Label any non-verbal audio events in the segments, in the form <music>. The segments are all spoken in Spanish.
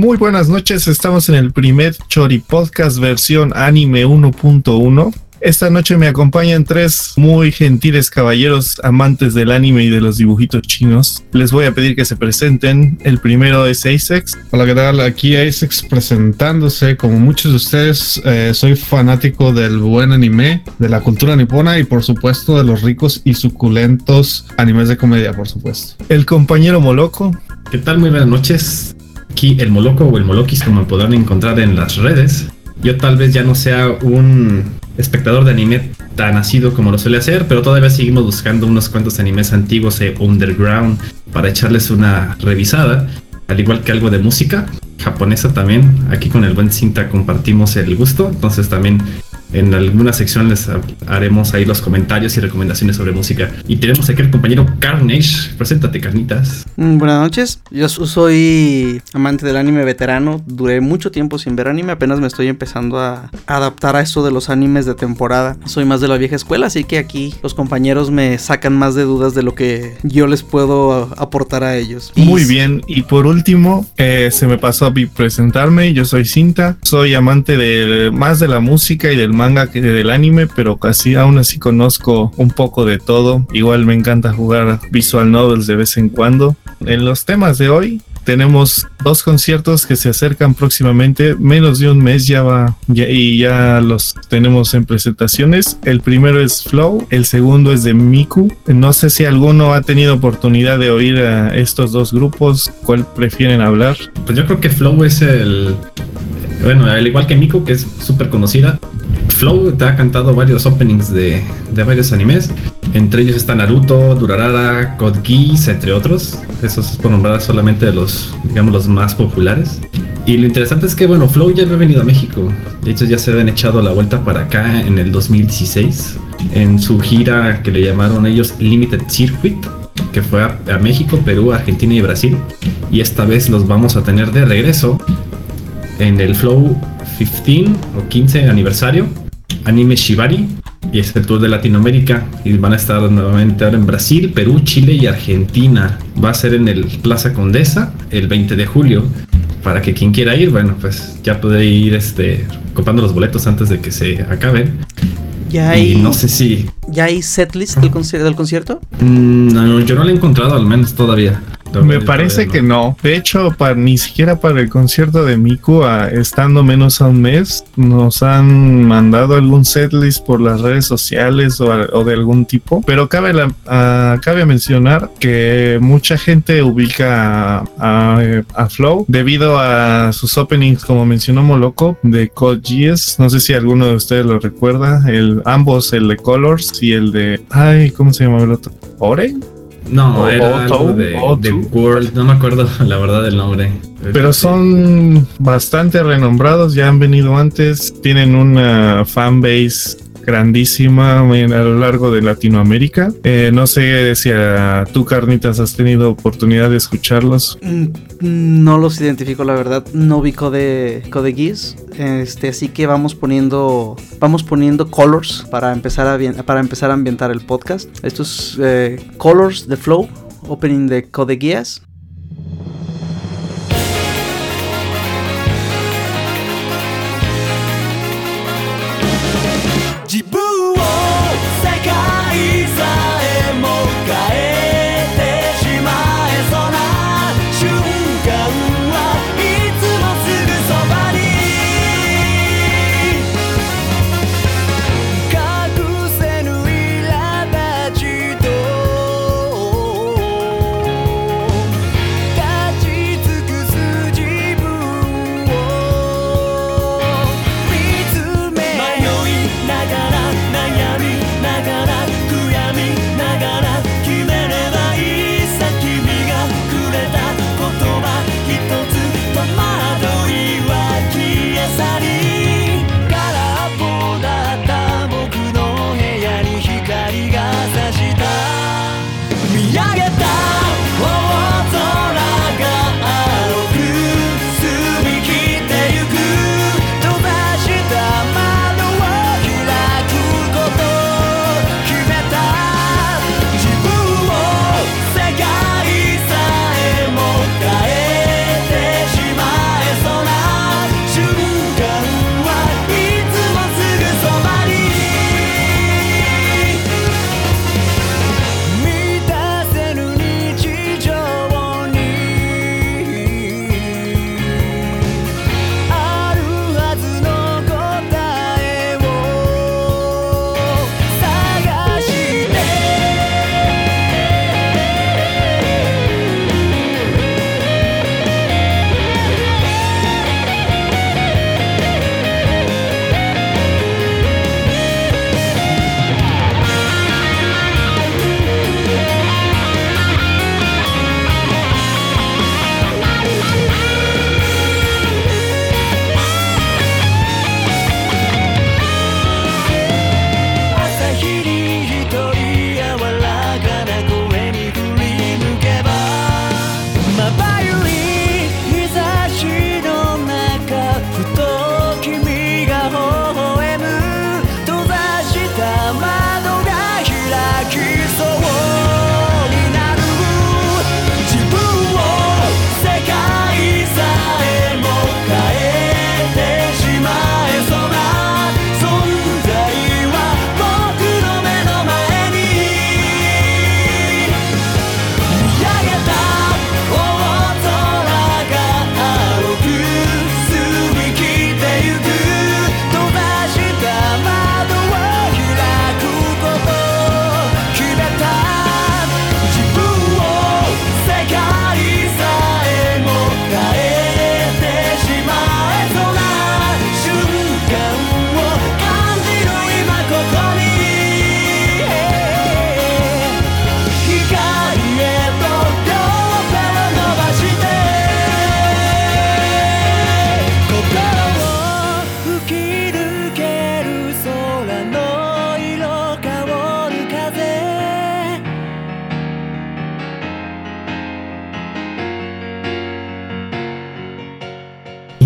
Muy buenas noches, estamos en el primer Chori Podcast versión anime 1.1. Esta noche me acompañan tres muy gentiles caballeros amantes del anime y de los dibujitos chinos. Les voy a pedir que se presenten. El primero es Asex. Hola, ¿qué tal? Aquí Asex presentándose. Como muchos de ustedes, eh, soy fanático del buen anime, de la cultura nipona y por supuesto de los ricos y suculentos animes de comedia, por supuesto. El compañero Moloco. ¿Qué tal? Muy buenas noches. Aquí el Moloco o el Molokis, como podrán encontrar en las redes. Yo tal vez ya no sea un espectador de anime tan nacido como lo suele hacer, pero todavía seguimos buscando unos cuantos animes antiguos e underground para echarles una revisada, al igual que algo de música japonesa también. Aquí con el buen cinta compartimos el gusto, entonces también en alguna sección les haremos ahí los comentarios y recomendaciones sobre música. Y tenemos aquí al compañero Carnage. Preséntate, Carnitas. Mm, buenas noches. Yo soy amante del anime veterano. Duré mucho tiempo sin ver anime. Apenas me estoy empezando a adaptar a esto de los animes de temporada. Soy más de la vieja escuela, así que aquí los compañeros me sacan más de dudas de lo que yo les puedo aportar a ellos. Muy bien. Y por último, eh, se me pasó a presentarme. Yo soy Cinta. Soy amante de más de la música y del manga que del anime, pero casi aún así conozco un poco de todo. Igual me encanta jugar visual novels de vez en cuando. En los temas de hoy tenemos dos conciertos que se acercan próximamente, menos de un mes ya va y ya los tenemos en presentaciones. El primero es Flow, el segundo es de Miku. No sé si alguno ha tenido oportunidad de oír a estos dos grupos, ¿cuál prefieren hablar? Pues yo creo que Flow es el bueno, al igual que Miku, que es súper conocida, Flow te ha cantado varios openings de, varios animes. Entre ellos está Naruto, Durarara, Code Geass, entre otros. Esos por nombrar solamente de los, digamos, los más populares. Y lo interesante es que, bueno, Flow ya no ha venido a México. De hecho, ya se habían echado la vuelta para acá en el 2016. En su gira que le llamaron ellos Limited Circuit que fue a, a, México, Perú, Argentina y Brasil. Y esta vez los vamos a tener de regreso en el Flow 15 o 15 aniversario Anime Shibari y es el tour de Latinoamérica y van a estar nuevamente ahora en Brasil, Perú, Chile y Argentina. Va a ser en el Plaza Condesa el 20 de julio. Para que quien quiera ir, bueno, pues ya puede ir este comprando los boletos antes de que se acaben. Ya hay, y no sé si. ¿Ya hay setlist del, del concierto? Mm, no, yo no lo he encontrado al menos todavía. Me parece que no. De hecho, para, ni siquiera para el concierto de Miku, estando menos a un mes, nos han mandado algún setlist por las redes sociales o, de algún tipo. Pero cabe, la, cabe mencionar que mucha gente ubica a, Flow debido a sus openings, como mencionó Moloco, de Code Geass. No sé si alguno de ustedes lo recuerda. El, ambos, el de Colors y el de. Ay, ¿cómo se llama el otro? ¿Ore? No, era algo de, World, no me acuerdo <laughs> la verdad del nombre. Pero son bastante renombrados, ya han venido antes, tienen una fanbase grandísima a lo largo de Latinoamérica. Eh, no sé si a tú, Carnitas, has tenido oportunidad de escucharlos. Mm, no los identifico, la verdad. No vi Code, Code Geass. Este, así que vamos poniendo, vamos poniendo colors para empezar a, para empezar a ambientar el podcast. Estos eh, Colors de Flow, opening de Code.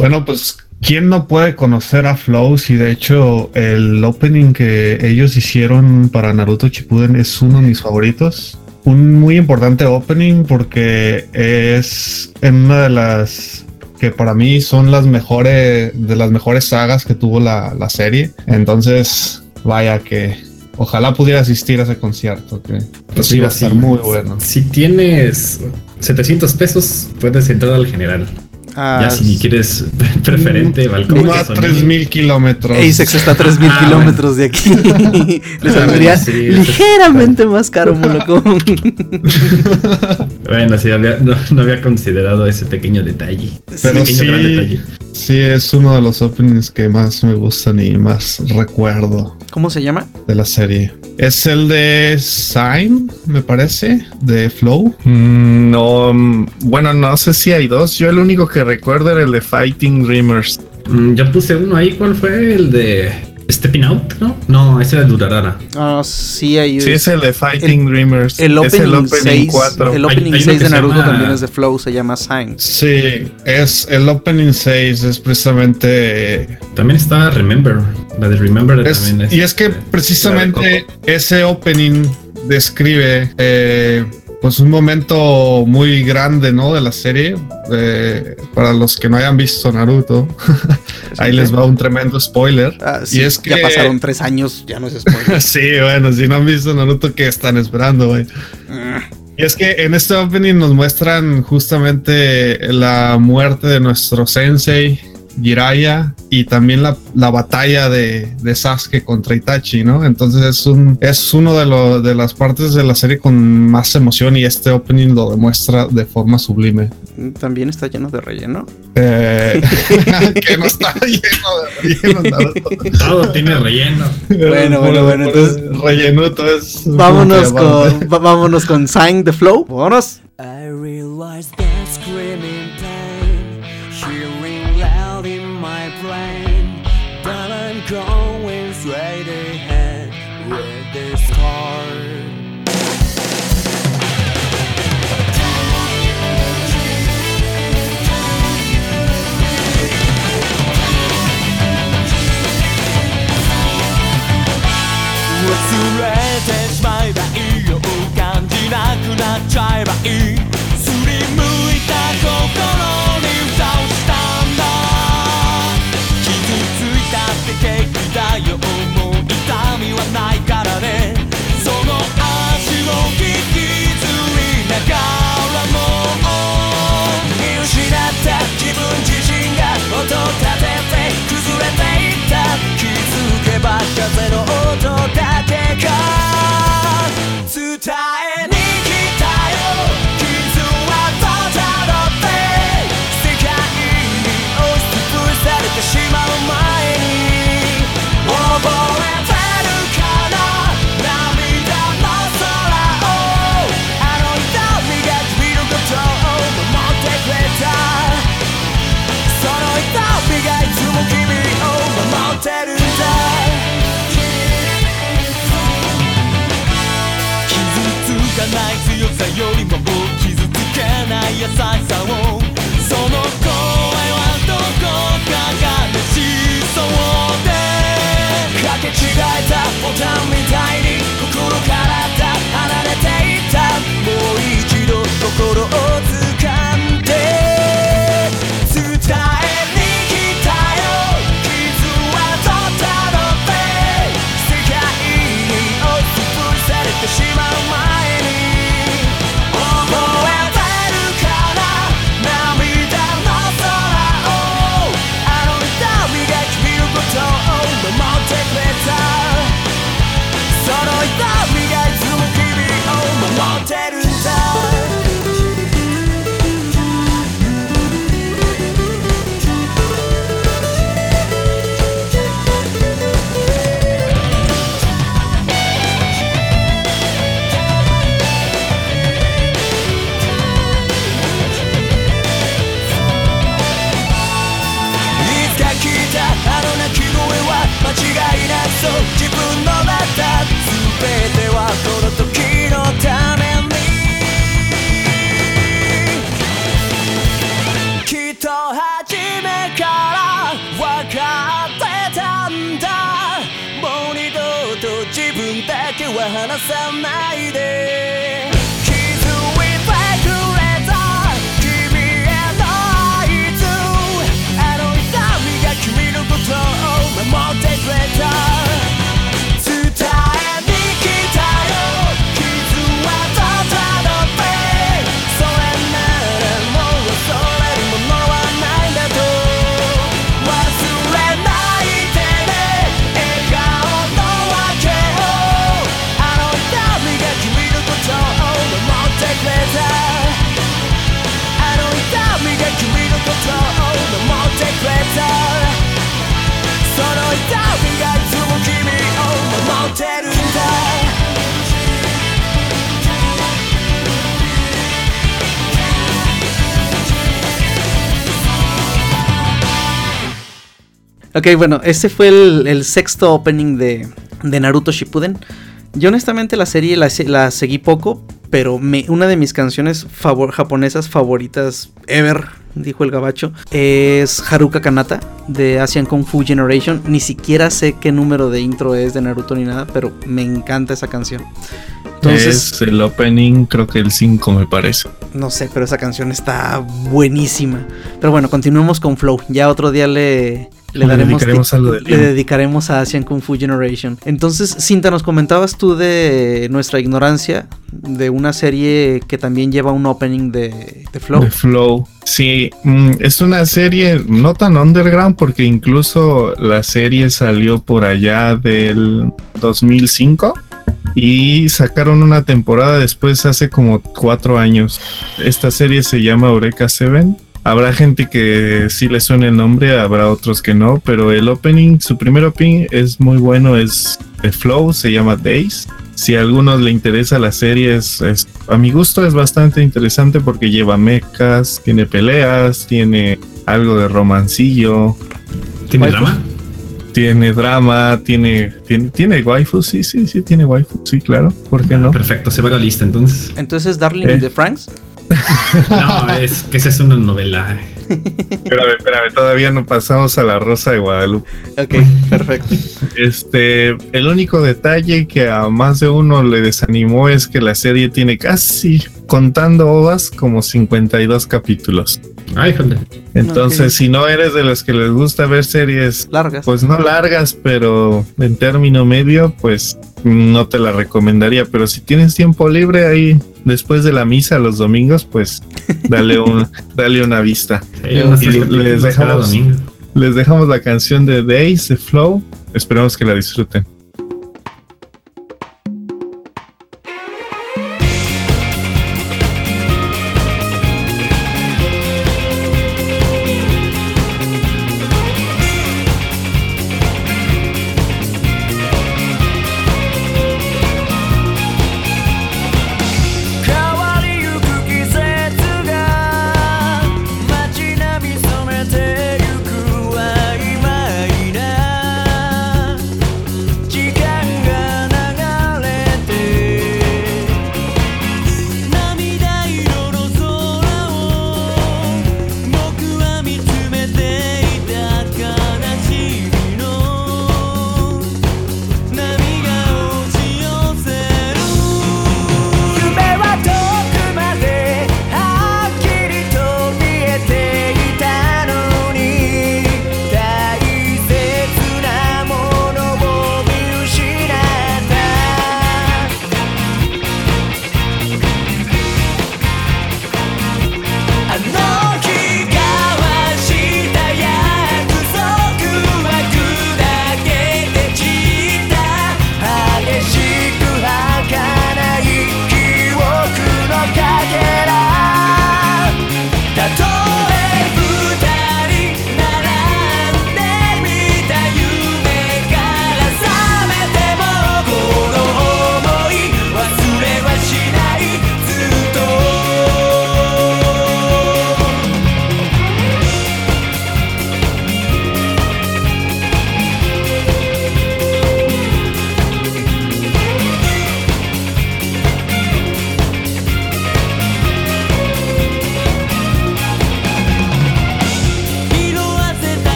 Bueno, pues ¿quién no puede conocer a Flow? Si de hecho el opening que ellos hicieron para Naruto Shippuden es uno de mis favoritos. Un muy importante opening porque es en una de las que para mí son las mejores de las mejores sagas que tuvo la, la serie. Entonces, vaya que ojalá pudiera asistir a ese concierto, que Pues sí va a estar muy bueno. Si tienes 700 pesos, puedes entrar al general. Ah, ya si quieres <laughs> preferente, balcón. Uno a 3000 kilómetros. Asex está a 3000 Ah, kilómetros de aquí. <laughs> Le Ah, saldría bueno, sí, ligeramente más caro, Moloco. <laughs> Bueno, sí, había- no, no había considerado ese pequeño detalle. Pero pequeño gran sí, detalle. Sí, es uno de los openings que más me gustan y más recuerdo ¿Cómo se llama? de la serie. Es el de Sign, me parece, de Flow. Mm, No, mm, bueno, no sé si hay dos. Yo el único que recuerdo era el de Fighting Dreamers. Mm, ya puse uno ahí. ¿Cuál fue? El de Stepping Out, ¿no? No, ese era el Durarara. Ah, sí, hay Sí, es el de Fighting Dreamers. el es el opening opening 6. 4. El opening hay uno 6 que de Naruto llama- también es de Flow, se llama Sign. Sí, es el opening 6, es precisamente... También está Remember. La de Remember es- también es. y es que precisamente ese opening describe eh, pues un momento muy grande, ¿no? De la serie. Eh, para los que no hayan visto Naruto, <laughs> ahí les va un tremendo spoiler. Ah, sí, y es que ya pasaron tres años, ya no es spoiler. <laughs> sí, bueno, si no han visto Naruto, ¿qué están esperando, güey? Y es que en este opening nos muestran justamente la muerte de nuestro sensei, Jiraiya, y también la, la batalla de, de Sasuke contra Itachi, ¿no? Entonces es un es uno de, lo- de las partes de la serie con más emoción y este opening lo demuestra de forma sublime. También está lleno de relleno. Eh, <laughs> que no está <laughs> lleno de relleno. Todo tiene relleno. Bueno, bueno, bueno, entonces- Rellenuto es... Vámonos con, va- vámonos con Sign the Flow. Vámonos. I 音立てて崩れていった。気づけば風の音だけがよりも傷つけない優しさをその声はどこかがしそうでかけ違えたボタンみたいに心からだ離れていった。もう一度心を Ok, bueno, ese fue el, el sexto opening de, de Naruto Shippuden. Yo honestamente la serie la, se- la seguí poco, pero me- una de mis canciones favor- japonesas favoritas ever, dijo el gabacho, es Haruka Kanata de Asian Kung Fu Generation. Ni siquiera sé qué número de intro es de Naruto ni nada, pero me encanta esa canción. Entonces, es el opening, creo que el 5 me parece. no sé, pero esa canción está buenísima. Pero bueno, continuemos con Flow. Ya otro día le, le Le daremos dedicaremos algo de le dedicaremos a Asian Kung Fu Generation. Entonces, Cinta, nos comentabas tú de nuestra ignorancia de una serie que también lleva un opening de, de Flow. De Flow. Sí, mm, es una serie no tan underground porque incluso la serie salió por allá del 2005 y sacaron una temporada después hace como cuatro años. Esta serie se llama Eureka Seven. Habrá gente que sí le suene el nombre, habrá otros que no, pero el opening, su primer opening es muy bueno, es de Flow, se llama Days. Si a algunos le interesa la serie, es, es- a mi gusto es bastante interesante porque lleva mechas, tiene peleas, tiene algo de romancillo, ¿Tiene drama? tiene drama, tiene, tiene, tiene waifu, sí, sí, sí, tiene waifu, sí, claro, ¿por qué no? Perfecto, se va a la lista entonces. Entonces, Darling Eh. the Franks. <laughs> No, es que esa es una novela. Espérame, espérame, todavía no pasamos a la Rosa de Guadalupe. Ok, perfecto. Este, el único detalle que a más de uno le desanimó es que la serie tiene casi, contando ovas, como 52 capítulos. Ay, joder. Entonces, si no eres de los que les gusta ver series, Largas. pues no largas, pero en término medio, pues no te la recomendaría. Pero si tienes tiempo libre ahí después de la misa los domingos, pues dale un, <laughs> dale una vista. Sí, Y les dejamos- domingo. Les dejamos la canción de Days de Flow. Esperamos que la disfruten.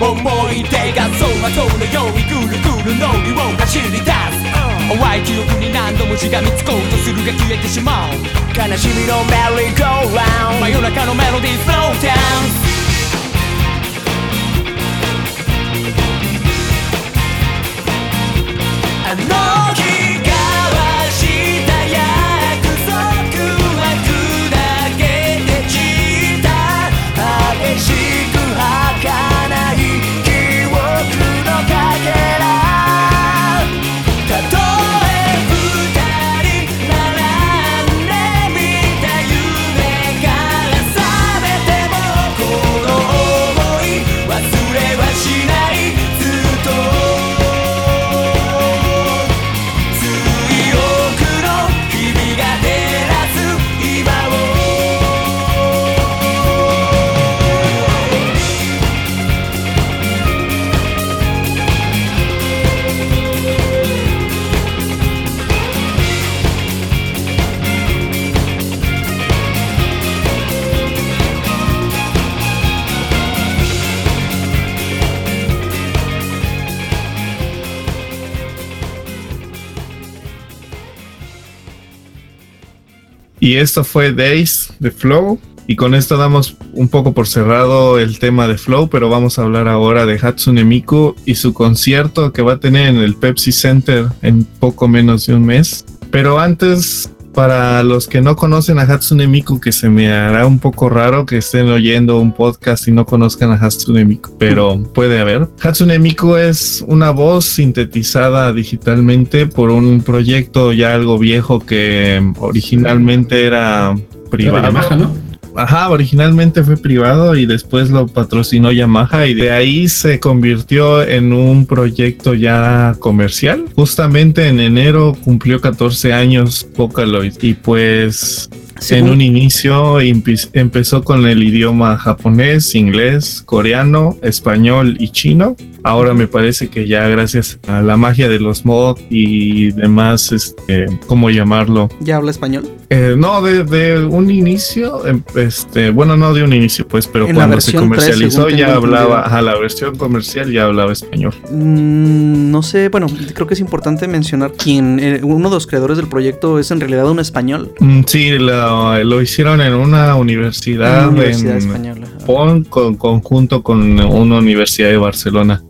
思い出が走馬灯のようにぐるぐる脳裏を走り出す。淡い記憶に何度もしがみつこうとするが消えてしまう。悲しみのメリーゴーラウンド真夜中のメロディースローダウンした Y esto fue Days de Flow. Y con esto damos un poco por cerrado el tema de Flow, pero vamos a hablar ahora de Hatsune Miku y su concierto que va a tener en el Pepsi Center en poco menos de un mes. Pero antes, para los que no conocen a Hatsune Miku, que se me hará un poco raro que estén oyendo un podcast y no conozcan a Hatsune Miku, pero <laughs> puede haber. Hatsune Miku es una voz sintetizada digitalmente por un proyecto ya algo viejo que originalmente era Era privado. Yamaha, ¿no? Ajá, originalmente fue privado y después lo patrocinó Yamaha y de ahí se convirtió en un proyecto ya comercial. Justamente en enero cumplió 14 años Vocaloid y pues en un inicio empe- empezó con el idioma japonés, inglés, coreano, español y chino. Ahora me parece que ya gracias a la magia de los mods y demás, este, ¿cómo llamarlo? ¿Ya habla español? Eh, no, de, de un inicio, em, este, bueno, no de un inicio, pues, pero En la cuando se versión 3, comercializó ya hablaba, a la versión comercial ya hablaba español. Mm, no sé, bueno, creo que es importante mencionar quien, eh, uno de los creadores del proyecto es en realidad un español. Mm, Sí, lo, lo hicieron en una universidad, Una universidad en española. Con conjunto con una universidad de Barcelona.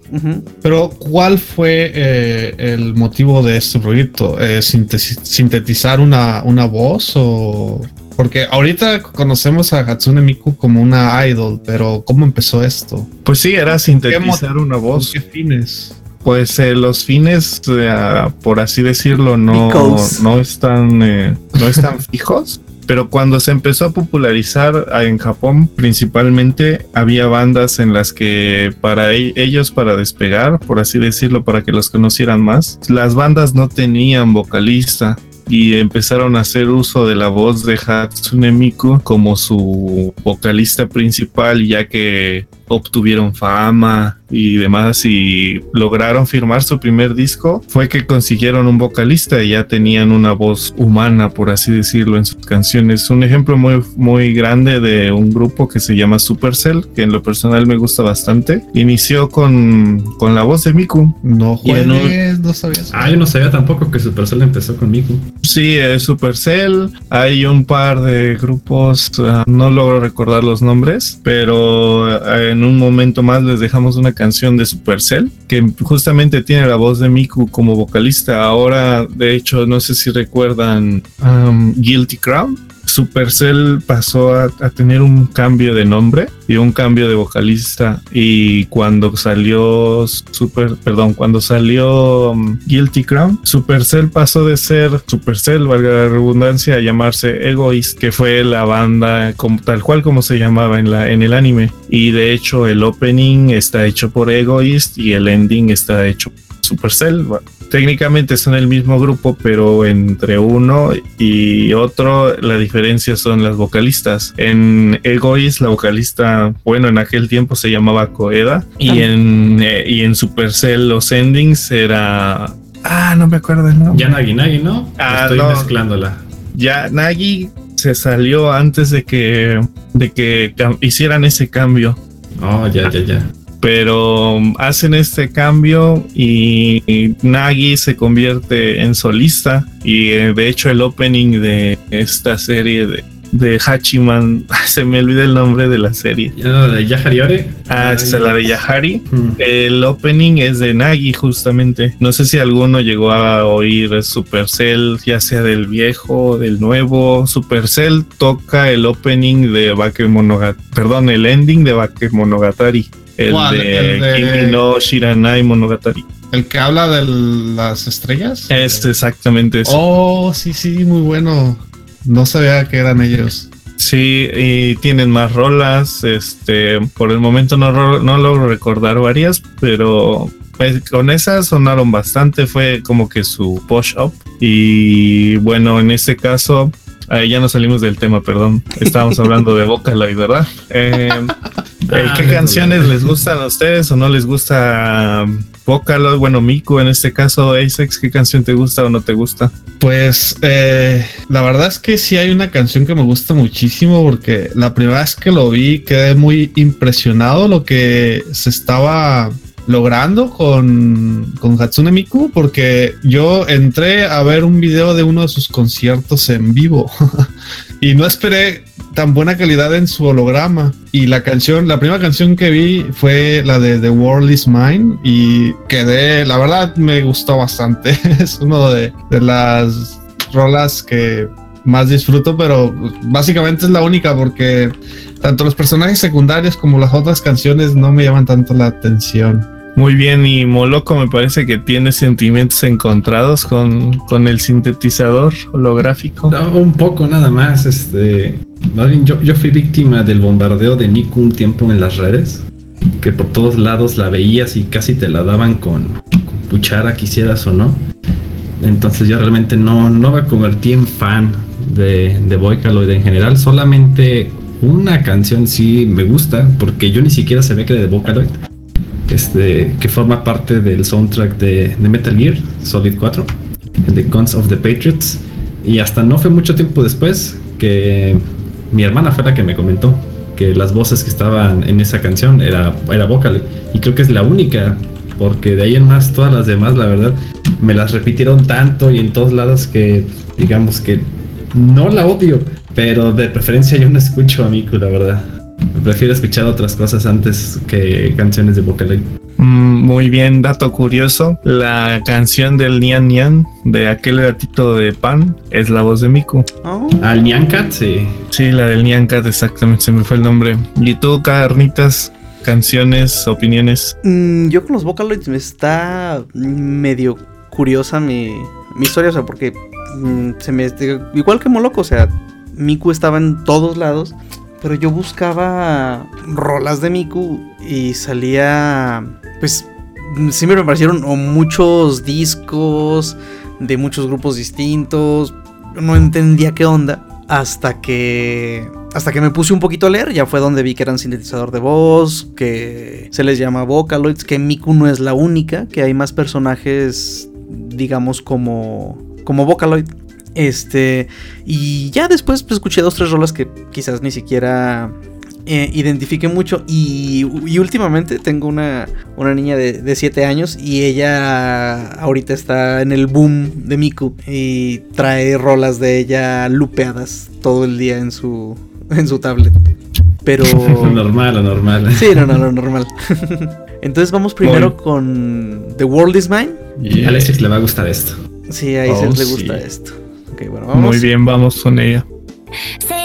Pero, ¿cuál fue eh, el motivo de este proyecto? Eh, ¿Sintetizar una, una voz o...? Porque ahorita conocemos a Hatsune Miku como una idol, pero ¿cómo empezó esto? Pues sí, era sintetizar una ¿Con voz. qué fines? Pues eh, los fines, eh, por así decirlo, no, Because. no están, eh, no están <laughs> fijos. Pero cuando se empezó a popularizar ah, en Japón, principalmente había bandas en las que para e- ellos, para despegar, por así decirlo, para que los conocieran más, las bandas no tenían vocalista y empezaron a hacer uso de la voz de Hatsune Miku como su vocalista principal, ya que obtuvieron fama y demás y lograron firmar su primer disco fue que consiguieron un vocalista y ya tenían una voz humana por así decirlo en sus canciones un ejemplo muy muy grande de un grupo que se llama Supercell que en lo personal me gusta bastante inició con, con la voz de Miku No juegues, no sabías. Ah, yo no sabía tampoco que Supercell empezó con Miku. Sí, es Supercell. Hay un par de grupos, ah, no logro recordar los nombres, pero ah, en un momento más les dejamos una canción de Supercell que justamente tiene la voz de Miku como vocalista. Ahora, de hecho, no sé si recuerdan um, Guilty Crown. Supercell pasó a, tener un cambio de nombre y un cambio de vocalista y cuando salió Super, perdón, cuando salió um, Guilty Crown, Supercell pasó de ser Supercell, valga la redundancia, a llamarse Egoist, que fue la banda como, tal cual como se llamaba en la en el anime y de hecho el opening está hecho por Egoist y el ending está hecho por Supercell. Técnicamente son el mismo grupo, pero entre uno y otro la diferencia son las vocalistas. En Egoist la vocalista, bueno, en aquel tiempo se llamaba Koeda y Ah. en eh, y en Supercell los endings era ah, no me acuerdo el nombre. Ya Nagi Nagi, ¿no? Ah, Estoy no. mezclándola. Ya Nagi se salió antes de que de que hicieran ese cambio. Oh, ya, ya, ya. Pero um, hacen este cambio y, y Nagi se convierte en solista y eh, de hecho el opening de esta serie de, de Hachiman, <laughs> se me olvida el nombre de la serie. La de Yahariore. Ah, es la de Yahari. Mm. El opening es de Nagi justamente. No sé si alguno llegó a oír Supercell, ya sea del viejo del nuevo. Supercell toca el opening de Bakemonogatari, perdón, el ending de Bakemonogatari. El ¿Cuál? de, El de- Kimi no Shiranai Monogatari. El que habla de las estrellas. Es exactamente eso. Oh, sí, sí, muy bueno. No sabía que eran ellos. Sí, y tienen más rolas. Este, por el momento no, no logro recordar varias, pero pues, con esas sonaron bastante. Fue como que su push up. Y bueno, en este caso, ahí ya no salimos del tema, perdón. Estábamos hablando de Vocaloid, ¿verdad? <laughs> Eh, Ah, ¿Qué canciones les gustan a ustedes o no les gusta um, Vocaloid? Bueno, Miku en este caso, Asex, ¿qué canción te gusta o no te gusta? Pues eh, la verdad es que sí hay una canción que me gusta muchísimo porque la primera vez que lo vi quedé muy impresionado lo que se estaba logrando con, con Hatsune Miku porque yo entré a ver un video de uno de sus conciertos en vivo <laughs> y no esperé tan buena calidad en su holograma y la canción, la primera canción que vi fue la de The World Is Mine y quedé, la verdad me gustó bastante, <laughs> es uno de, de las rolas que más disfruto, pero básicamente es la única porque tanto los personajes secundarios como las otras canciones no me llaman tanto la atención. Muy bien, y Moloco me parece que tiene sentimientos encontrados con, con el sintetizador holográfico. Un poco nada más, este. Más bien, yo, yo fui víctima del bombardeo de Niku un tiempo en las redes. Que por todos lados la veías y casi te la daban con, con cuchara, quisieras o no. Entonces yo realmente no, no me convertí en fan de, de Vocaloid en general. Solamente una canción sí me gusta, porque yo ni siquiera sabía que era de Vocaloid. Este, que forma parte del soundtrack de, de Metal Gear Solid 4, el de Guns of the Patriots. Y hasta no fue mucho tiempo después que mi hermana fue la que me comentó que las voces que estaban en esa canción era, era Vocaloid. Y creo que es la única, porque de ahí en más todas las demás, la verdad, me las repitieron tanto y en todos lados que digamos que no la odio, pero de preferencia yo no escucho a Miku, la verdad. Prefiero escuchar otras cosas antes que canciones de Vocaloid. Mm, muy bien, dato curioso. La canción del Nian Nian de aquel gatito de pan es la voz de Miku. Oh, Al Nyankat, sí. Sí, la del Nyan Cat, exactamente, se me fue el nombre. ¿Y tú, Carnitas? Canciones, opiniones. mm, yo con los Vocaloids me está medio curiosa mi, mi historia, o sea, porque mm, se me igual que Moloco, o sea, Miku estaba en todos lados, pero yo buscaba rolas de Miku y salía, pues, siempre me parecieron muchos discos de muchos grupos distintos, no entendía qué onda hasta que hasta que me puse un poquito a leer, ya fue donde vi que eran sintetizador de voz, que se les llama Vocaloids, que Miku no es la única, que hay más personajes, digamos, como, como Vocaloid. Este, y ya después pues, escuché dos, tres rolas que quizás ni siquiera eh, identifique mucho. Y, y últimamente tengo una, una niña de 7 años y ella ahorita está en el boom de Miku y trae rolas de ella lupeadas todo el día en su, en su tablet. Pero... <laughs> normal, lo normal. Sí, no, no, no, normal. <laughs> Entonces vamos primero con The World is Mine. Y a Alexis le va a gustar esto. Sí, a Oh, le sí. gusta esto. Ok, bueno, vamos. Muy bien, vamos con ella. 世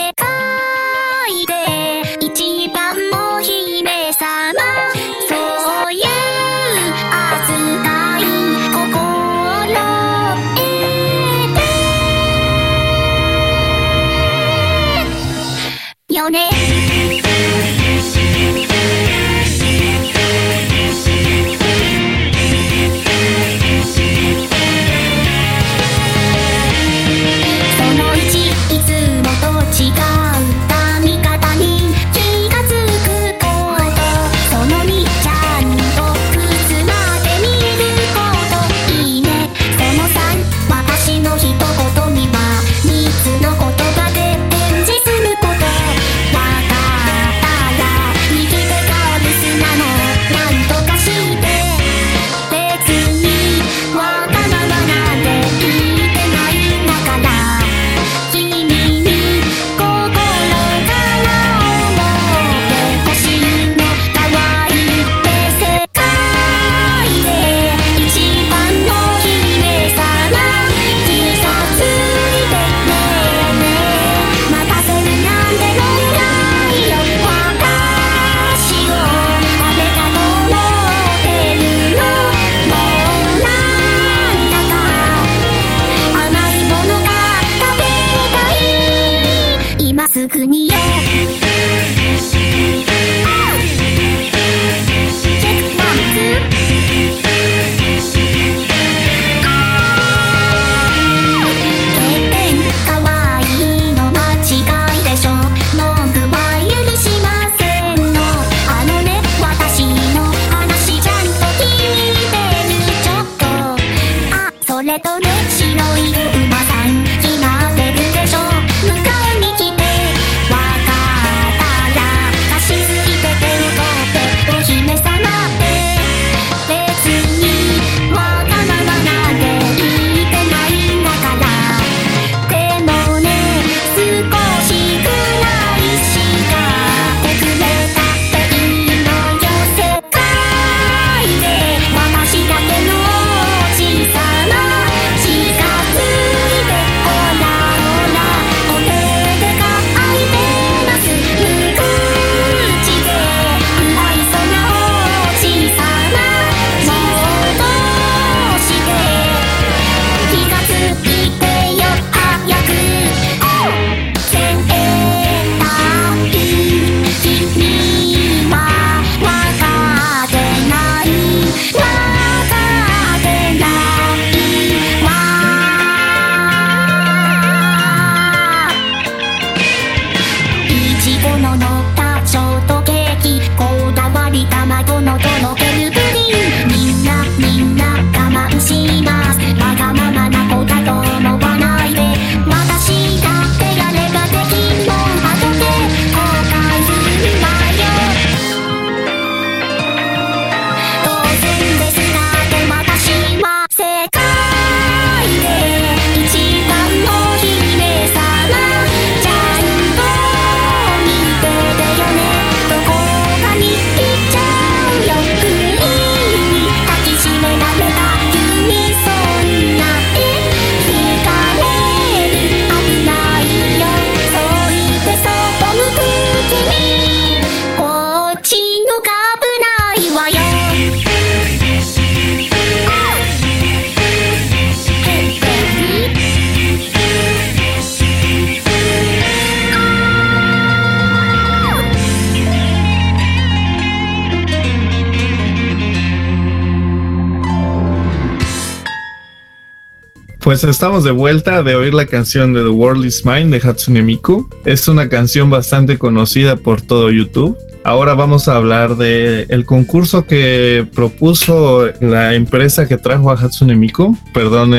Estamos de vuelta de oír la canción de The World Is Mine de Hatsune Miku. Es una canción bastante conocida por todo YouTube. Ahora vamos a hablar de el concurso que propuso la empresa que trajo a Hatsune Miku. Perdón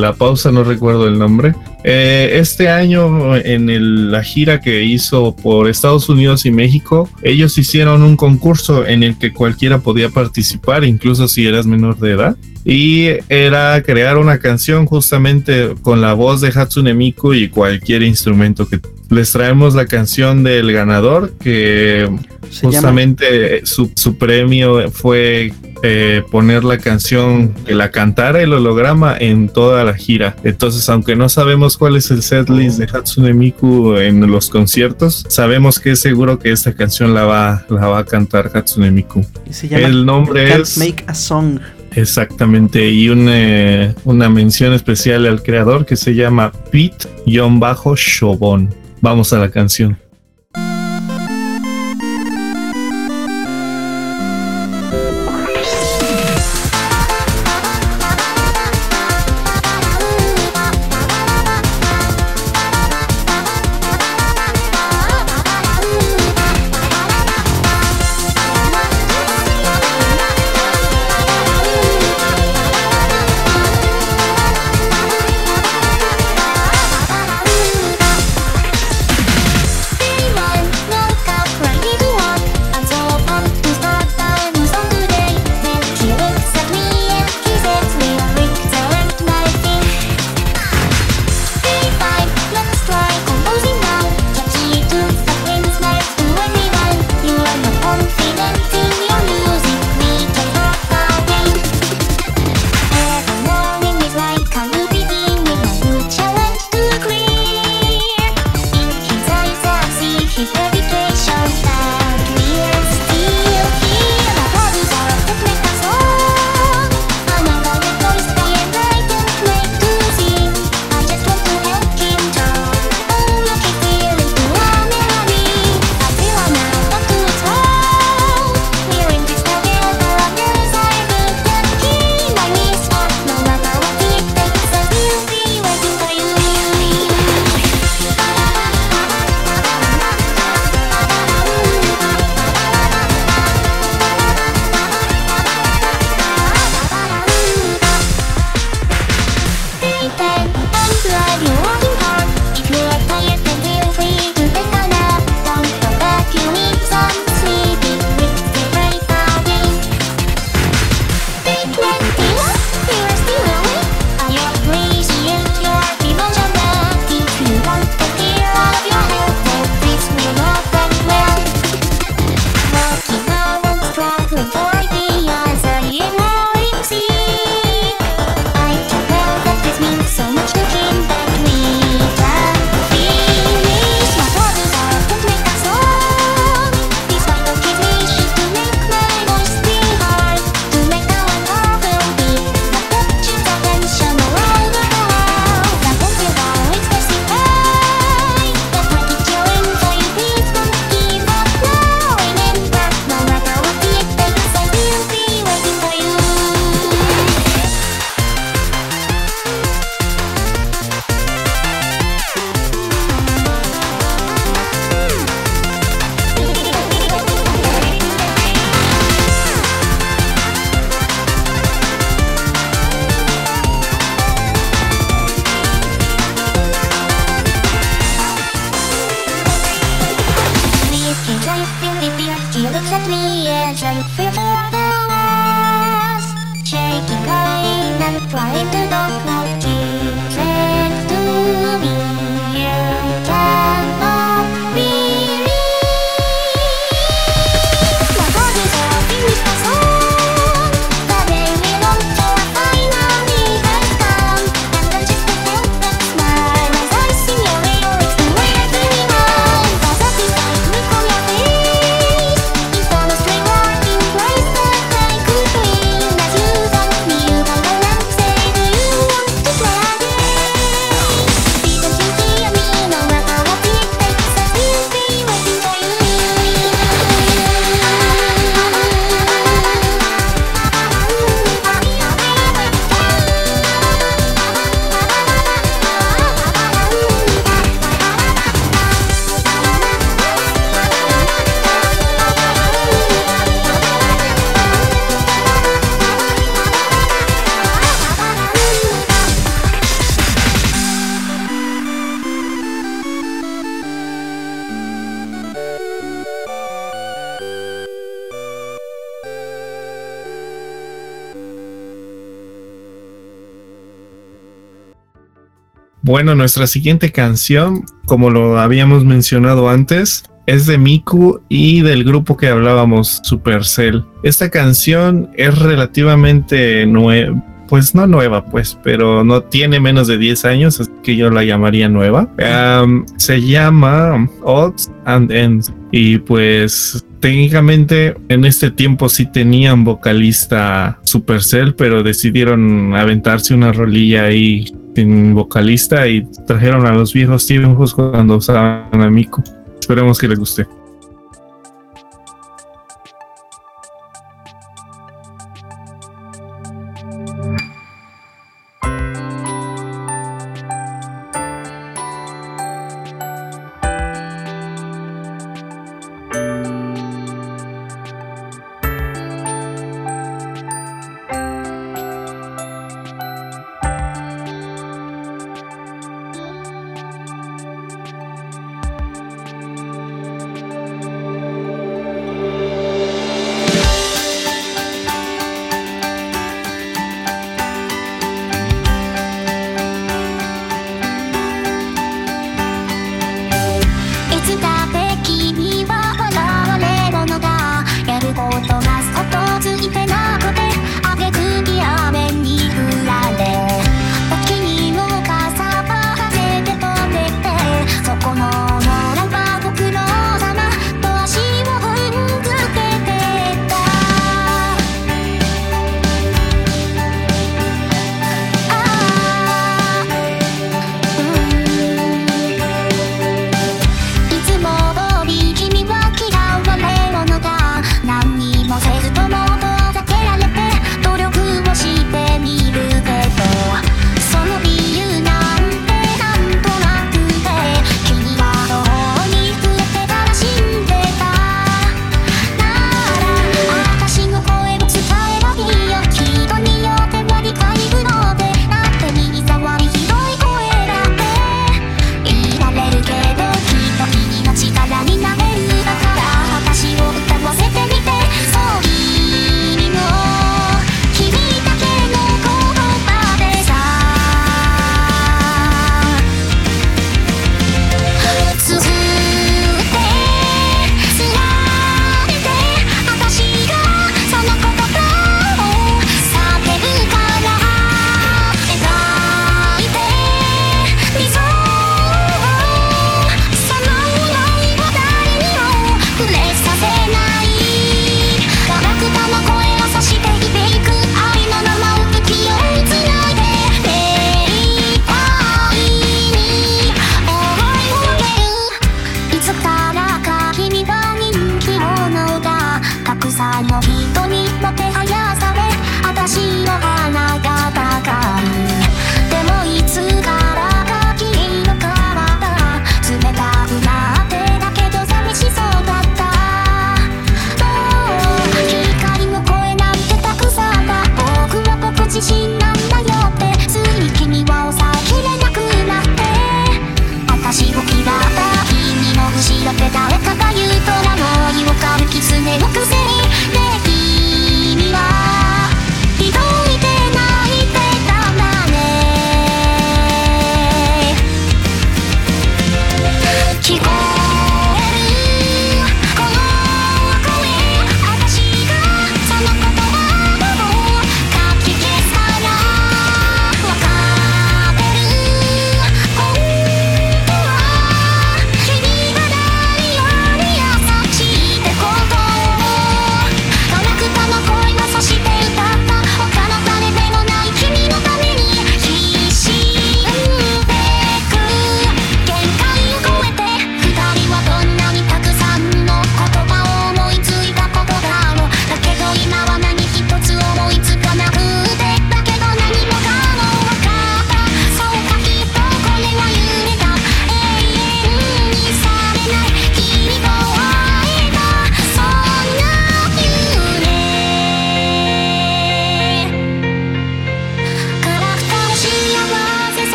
la pausa, no recuerdo el nombre. Eh, este año en el- la gira que hizo por Estados Unidos y México, ellos hicieron un concurso en el que cualquiera podía participar, incluso si eras menor de edad. Y era crear una canción justamente con la voz de Hatsune Miku y cualquier instrumento que les traemos la canción del ganador que justamente eh, su, su premio fue eh, poner la canción que la cantara el holograma en toda la gira. Entonces, aunque no sabemos cuál es el setlist de Hatsune Miku en los conciertos, sabemos que es seguro que esta canción la va, la va a cantar Hatsune Miku. se llama El nombre Can't es Make a Song. exactamente y una, una mención especial al creador que se llama Pete-Shobon. Vamos a la canción.「Bueno, nuestra siguiente canción, como lo habíamos mencionado antes, es de Miku y del grupo que hablábamos, Supercell. Esta canción es relativamente nueva, pues no nueva, pues, pero no tiene menos de 10 años, así que yo la llamaría nueva. Se llama Odds and Ends y pues técnicamente en este tiempo sí tenían vocalista Supercell, pero decidieron aventarse una rolilla ahí sin vocalista y trajeron a los viejos tiempos cuando usaban a Miku. Esperemos que les guste.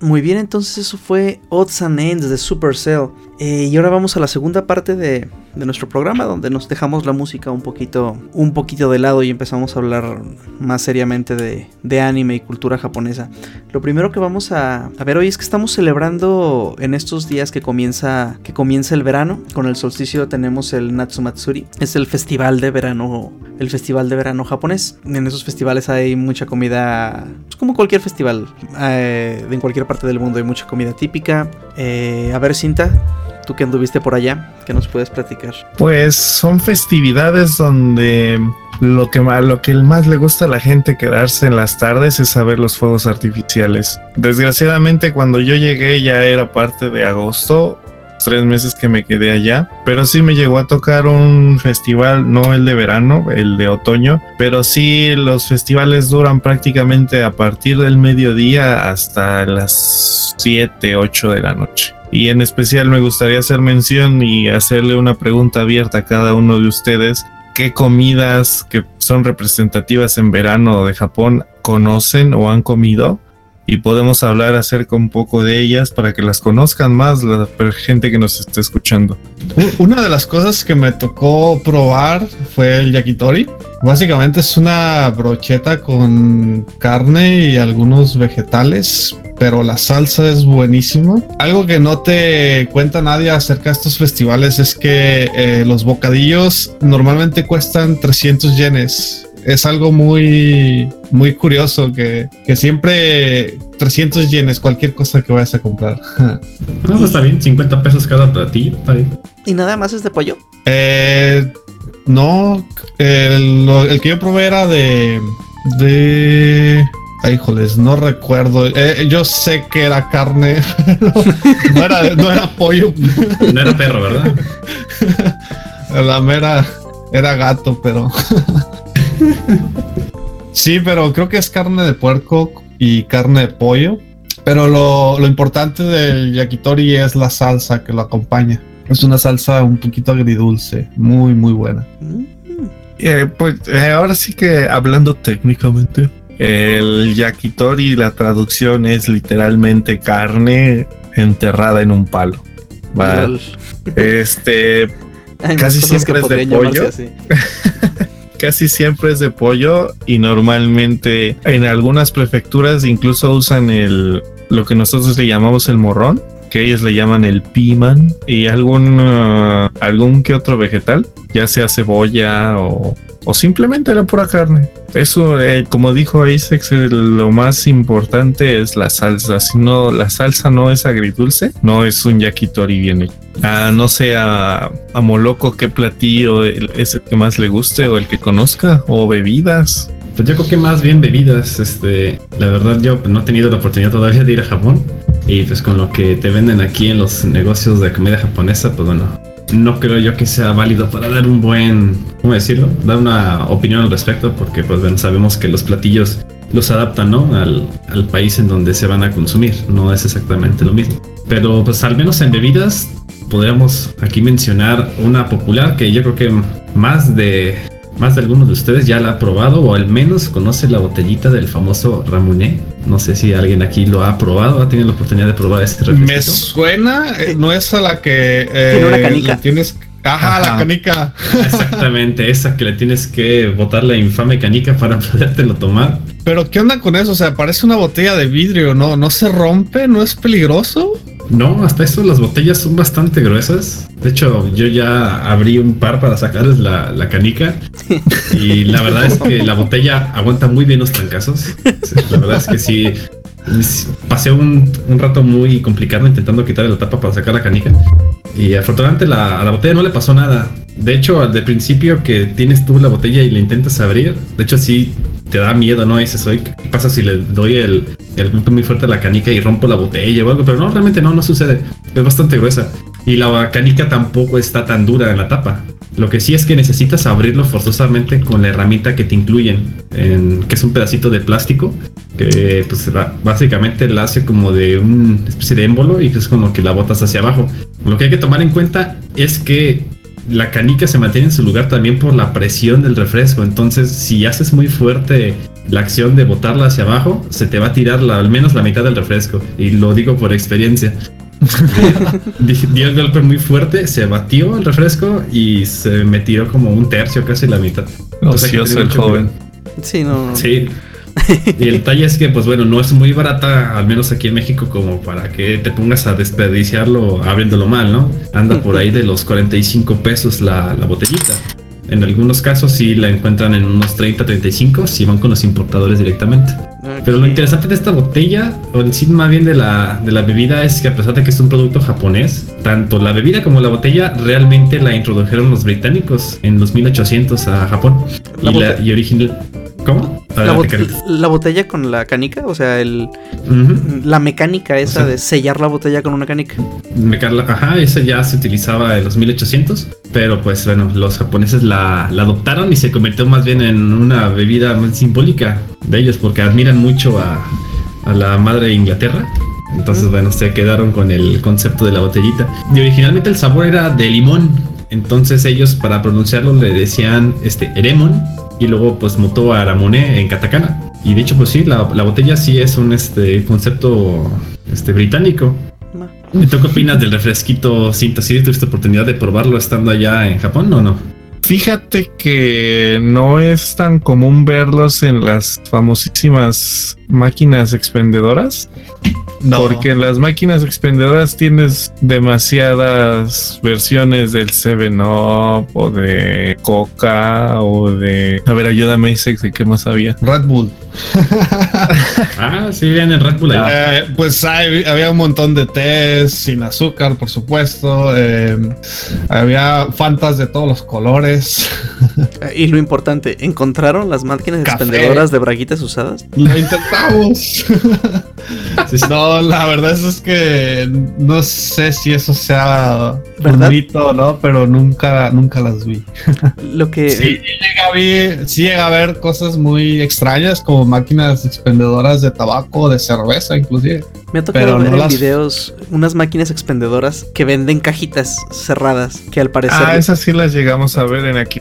Muy bien, entonces eso fue Odds and Ends de Supercell. Eh, y ahora vamos a la segunda parte de, de nuestro programa, donde nos dejamos la música un poquito, un poquito de lado y empezamos a hablar más seriamente de, de anime y cultura japonesa. Lo primero que vamos a, ver hoy es que estamos celebrando en estos días que comienza, que comienza el verano. Con el solsticio tenemos el Natsumatsuri. Es el festival de verano, el festival de verano japonés. En esos festivales hay mucha comida, pues como cualquier festival eh, en cualquier parte del mundo hay mucha comida típica. Eh, a ver, Cinta, tú que anduviste por allá, ¿qué nos puedes platicar? Pues son festividades donde lo que, lo que más le gusta a la gente quedarse en las tardes es a ver los fuegos artificiales. Desgraciadamente cuando yo llegué ya era parte de agosto, tres meses que me quedé allá, pero sí me llegó a tocar un festival, no el de verano, el de otoño, pero sí los festivales duran prácticamente a partir del mediodía hasta las 7, 8 de la noche. Y en especial me gustaría hacer mención y hacerle una pregunta abierta a cada uno de ustedes. ¿Qué comidas que son representativas en verano de Japón conocen o han comido? Y podemos hablar acerca un poco de ellas para que las conozcan más la gente que nos esté escuchando. Una de las cosas que me tocó probar fue el yakitori. Básicamente es una brocheta con carne y algunos vegetales, pero la salsa es buenísima. Algo que no te cuenta nadie acerca de estos festivales es que eh, los bocadillos normalmente cuestan 300 yenes. Es algo muy, muy curioso que, que siempre 300 yenes, cualquier cosa que vayas a comprar. <laughs> No, pues está bien, 50 pesos cada platillo, está bien. ¿Y nada más es de pollo? Eh, no, el, lo- el que yo probé era de. de. Ay, híjoles, no recuerdo. Eh, yo sé que era carne, <laughs> pero no era, no era pollo. No era perro, ¿verdad? <laughs> La mera era gato, pero. Sí, pero creo que es carne de puerco y carne de pollo. Pero lo, lo importante del yakitori es la salsa que lo acompaña. Es una salsa un poquito agridulce, muy, muy buena. Mm, Eh, pues eh, ahora sí que hablando técnicamente, el yakitori, la traducción es literalmente carne enterrada en un palo. Este, Hay Casi cosas siempre es de pollo. así. <laughs> casi siempre es de pollo y normalmente en algunas prefecturas incluso usan el lo que nosotros le llamamos el morrón, que ellos le llaman el piman y algún uh, algún que otro vegetal, ya sea cebolla o, o simplemente la pura carne. Eso, eh, como dijo Isaac, lo más importante es la salsa. Si no, la salsa no es agridulce, no es un yakitori bien hecho. Ah, no sé a, a Moloco qué platillo es el que más le guste o el que conozca o bebidas. Pues yo creo que más bien bebidas, este, la verdad yo no he tenido la oportunidad todavía de ir a Japón y pues con lo que te venden aquí en los negocios de comida japonesa, pues bueno, no creo yo que sea válido para dar un buen, ¿cómo decirlo? Dar una opinión al respecto porque pues bueno, sabemos que los platillos los adaptan, ¿no? Al, al país en donde se van a consumir, no es exactamente lo mismo. Pero pues al menos en bebidas podríamos aquí mencionar una popular que yo creo que más de más de algunos de ustedes ya la ha probado o al menos conoce la botellita del famoso Ramonet. No sé si alguien aquí lo ha probado, ha tenido la oportunidad de probar este Me refresco. suena, eh, no es a la que eh, Tiene una canica. tienes. Ajá, Ajá. la canica. Exactamente, esa que le tienes que botar la infame canica para <laughs> podértelo tomar. Pero ¿qué onda con eso? O sea, parece una botella de vidrio, ¿no? ¿No se rompe? ¿No es peligroso? No, hasta eso las botellas son bastante gruesas. De hecho, yo ya abrí un par para sacarles la, la canica. Y la verdad es que la botella aguanta muy bien los trancazos. La verdad es que sí. Pasé un, un rato muy complicado intentando quitarle la tapa para sacar la canica. Y afortunadamente la, a la botella no le pasó nada. De hecho, al principio que tienes tú la botella y la intentas abrir, de hecho sí te da miedo, ¿no? Dices, oye, ¿qué pasa si le doy el, el muy fuerte a la canica y rompo la botella o algo? Pero no, realmente no, no sucede. Es bastante gruesa. Y la canica tampoco está tan dura en la tapa. Lo que sí es que necesitas abrirlo forzosamente con la herramienta que te incluyen, en- que es un pedacito de plástico, que pues básicamente la hace como de una especie de émbolo y es con lo que la botas hacia abajo. Lo que hay que tomar en cuenta es que la canica se mantiene en su lugar también por la presión del refresco. Entonces, si haces muy fuerte la acción de botarla hacia abajo, se te va a tirar la- al menos la mitad del refresco. Y lo digo por experiencia. <laughs> Di- Dio el golpe muy fuerte, se batió el refresco y se me tiró como un tercio, casi la mitad. Ocioso el joven. Sí, no. no. Sí. Y el detalle es que, pues bueno, no es muy barata, al menos aquí en México, como para que te pongas a desperdiciarlo abriéndolo mal, ¿no? Anda por ahí de los 45 pesos la, la botellita. En algunos casos sí la encuentran en unos 30, 35 si van con los importadores directamente. Pero lo interesante de esta botella, o en sí más bien de la, de la bebida, es que a pesar de que es un producto japonés, tanto la bebida como la botella realmente la introdujeron los británicos en los 1800 a Japón. La y, la, y original... ¿Cómo? La, bot- botella con la canica, o sea, el, la mecánica esa O sea- de sellar la botella con una canica. Ajá, esa ya se utilizaba en los 1800, pero pues bueno, los japoneses la, la adoptaron y se convirtió más bien en una bebida más simbólica de ellos porque admiran mucho a, a la madre de Inglaterra. Entonces, bueno, se quedaron con el concepto de la botellita. Y originalmente el sabor era de limón. Entonces ellos para pronunciarlo le decían este Eremon y luego pues mutó a Aramone en katakana. Y de hecho pues sí, la, la botella sí es un este concepto este británico. ¿Y tú qué opinas del refresquito cinta? ¿Sí tuviste oportunidad de probarlo estando allá en Japón o no? Fíjate que no es tan común verlos en las famosísimas máquinas expendedoras. Porque en las máquinas expendedoras tienes demasiadas versiones del 7-Up o de Coca o de... A ver, ayúdame, Isaac, ¿de qué más había? Red Bull. <laughs> Ah, sí, bien en Red Bull. ahí. Eh, pues hay- había un montón de tés sin azúcar, por supuesto. eh, había fantas de todos los colores. <laughs> Y lo importante, ¿encontraron las máquinas Café. expendedoras de braguitas usadas? Lo intentamos. <laughs> No, la verdad es, que no sé si eso sea ¿Verdad? o no, pero nunca, nunca las vi. Lo que Sí, llega a ver, sí llega a ver cosas muy extrañas como máquinas expendedoras de tabaco, de cerveza inclusive. Me ha tocado pero ver no en las- videos unas máquinas expendedoras que venden cajitas cerradas que al parecer Ah, esas sí las llegamos a ver en aquí.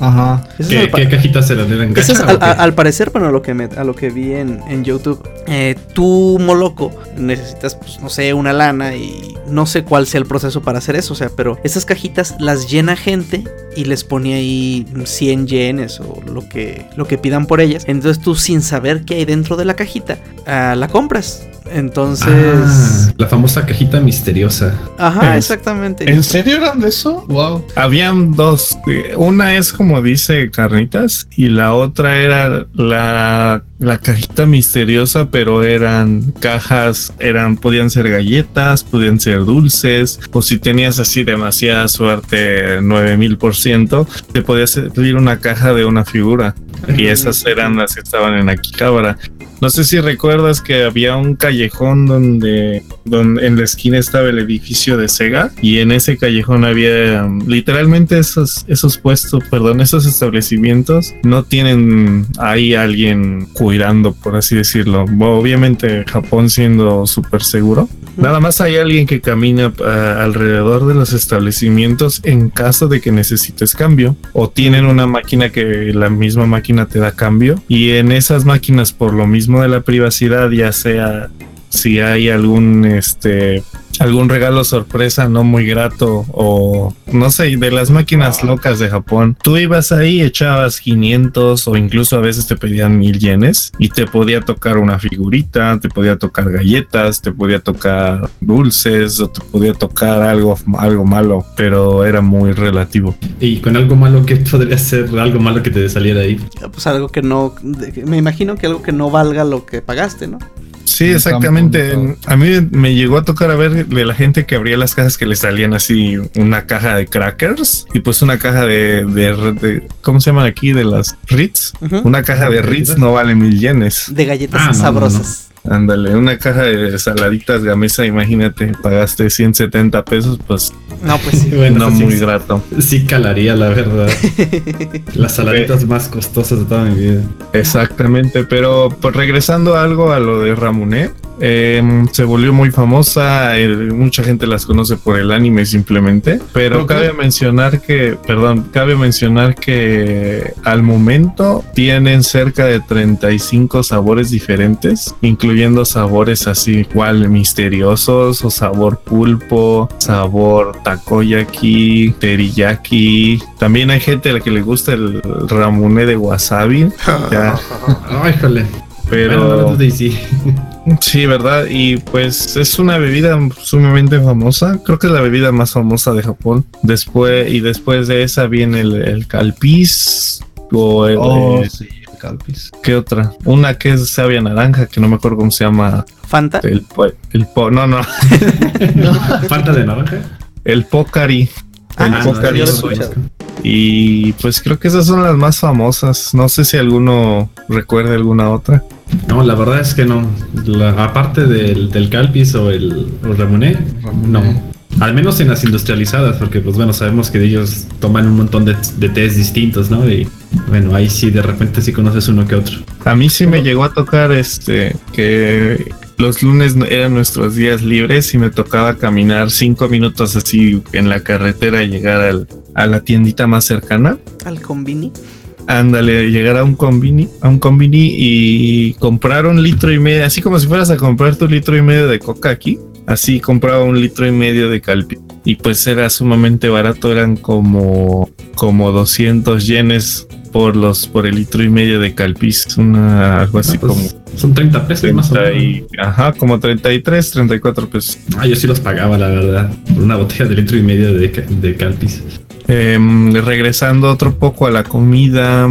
ajá. Esas ¿Qué, cajitas se las deben Esas, al, a- al parecer, bueno, a lo que me, a lo que vi en, en YouTube, eh, tú, Moloco, necesitas, pues, no sé, una lana y no sé cuál sea el proceso para hacer eso, o sea, pero esas cajitas las llena gente y les pone ahí 100 yenes o lo que, lo que pidan por ellas. Entonces tú, sin saber qué hay dentro de la cajita, ah, la compras. Entonces, Ah, la famosa cajita misteriosa. ajá, es- exactamente. ¿En serio eran de eso? Wow. Habían dos. eh, Una es como dice carnitas y la otra era la, la cajita misteriosa, pero eran cajas, eran, podían ser galletas, podían ser dulces, o si tenías así demasiada suerte, 9000 por ciento, te podía servir una caja de una figura. Y esas eran las que estaban en Akihabara. No sé si recuerdas que había un callejón donde, donde en la esquina estaba el edificio de Sega y en ese callejón había literalmente esos, esos puestos, perdón, esos establecimientos no tienen ahí alguien cuidando, por así decirlo. Obviamente Japón siendo súper seguro. Nada más hay alguien que camina ah, alrededor de los establecimientos en caso de que necesites cambio o tienen una máquina que la misma máquina te da cambio y en esas máquinas por lo mismo de la privacidad ya sea si hay algún este algún regalo sorpresa no muy grato o no sé de las máquinas locas de Japón tú ibas ahí echabas 500 o incluso a veces te pedían mil yenes y te podía tocar una figurita te podía tocar galletas te podía tocar dulces o te podía tocar algo algo malo pero era muy relativo Y con algo malo, ¿qué podría ser algo malo que te saliera ahí? Pues algo que no, de- me imagino que algo que no valga lo que pagaste, ¿no? Sí, exactamente. A mí me llegó a tocar a ver de la gente que abría las cajas que le salían así una caja de crackers y pues una caja de, de- de- ¿cómo se llaman aquí? De las Ritz. Una caja de Ritz no vale mil yenes. De galletas Ah, no, no, sabrosas. Ándale, una caja de saladitas gamesa, imagínate, pagaste 170 pesos, pues No, pues sí. <laughs> Bueno, no eso sí- muy grato. Sí calaría, la verdad. <laughs> Las saladitas más costosas de toda mi vida. Exactamente, pero pues regresando a algo a lo de Ramonet, em, se volvió muy famosa, mucha gente las conoce por el anime simplemente, pero cabe mencionar que, perdón, cabe mencionar que al momento tienen cerca de 35 sabores diferentes, incluyendo sabores así igual misteriosos o sabor pulpo, sabor takoyaki, teriyaki. También hay gente a la que le gusta el ramune de wasabi, <laughs> ya, Ay, pero Bueno, no, no, sí. Sí, ¿verdad? Y pues es una bebida sumamente famosa. Creo que es la bebida más famosa de Japón. Después, y después de esa viene el, el calpis. O el, Oh, eh, sí, el Calpis. ¿qué otra? Una que es sabia naranja, que no me acuerdo cómo se llama. Fanta. El, po- el po- no, no. <laughs> Falta de naranja. El Pocari. Ah, el Pocari. no, escuchado. Y pues creo que esas son las más famosas. No sé si alguno recuerde alguna otra. No, la verdad es que no. La- aparte del, del Calpis o el, o el Ramoné, no. Al menos en las industrializadas, porque pues bueno, sabemos que ellos toman un montón de, de tés distintos, ¿no? Y bueno, ahí sí de repente sí conoces uno que otro. A mí sí me llegó a tocar este que los lunes eran nuestros días libres y me tocaba caminar cinco minutos así en la carretera y llegar al- a la tiendita más cercana. Al combini. Ándale, llegar a un combini, a un y comprar un litro y medio, así como si fueras a comprar tu litro y medio de coca aquí. Así compraba un litro y medio de calpi y pues era sumamente barato, eran como como 200 yenes por los por el litro y medio de calpis, una algo así Ah, pues, como Son 30 pesos más o 30 menos. y, ajá, como 33, 34 pesos. Ah, yo sí los pagaba, la verdad. Por una botella de litro y medio de, de Calpis. Em, regresando otro poco a la comida,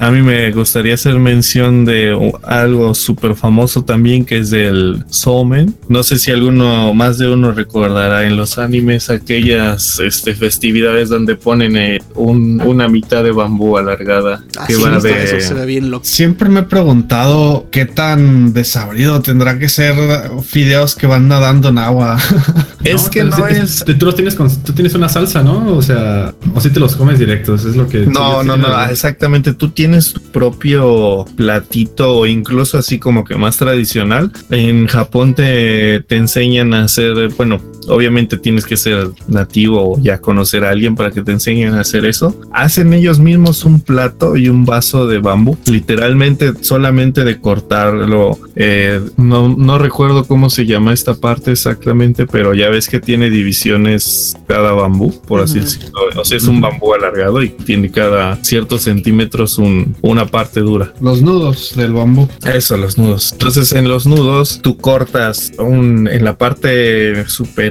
a mí me gustaría hacer mención de algo súper famoso también que es del somen. No sé si alguno, más de uno recordará en los animes aquellas este, festividades donde ponen eh, un- una mitad de bambú alargada Ah, que sí, va está, de... Eso se ve bien loco. Siempre me he preguntado qué tan desabrido tendrá que ser fideos que van nadando en agua. <laughs> Es que no sí, es... Tú, los tienes con, tú tienes una salsa, ¿no? O sea, o si te los comes directos, es lo que. No, sí, no, sí, no, la- exactamente. Tú tienes tu propio platito o incluso así como que más tradicional. En Japón te, te enseñan a hacer, bueno, obviamente tienes que ser nativo o ya conocer a alguien para que te enseñen a hacer eso. Hacen ellos mismos un plato y un vaso de bambú, literalmente solamente de cortarlo. Eh, no, no recuerdo cómo se llama esta parte exactamente, pero ya ves que tiene divisiones cada bambú, por así decirlo. O sea, es un bambú alargado y tiene cada ciertos centímetros un- una parte dura. Los nudos del bambú. Eso, los nudos. Entonces, en los nudos, tú cortas un, en la parte superior.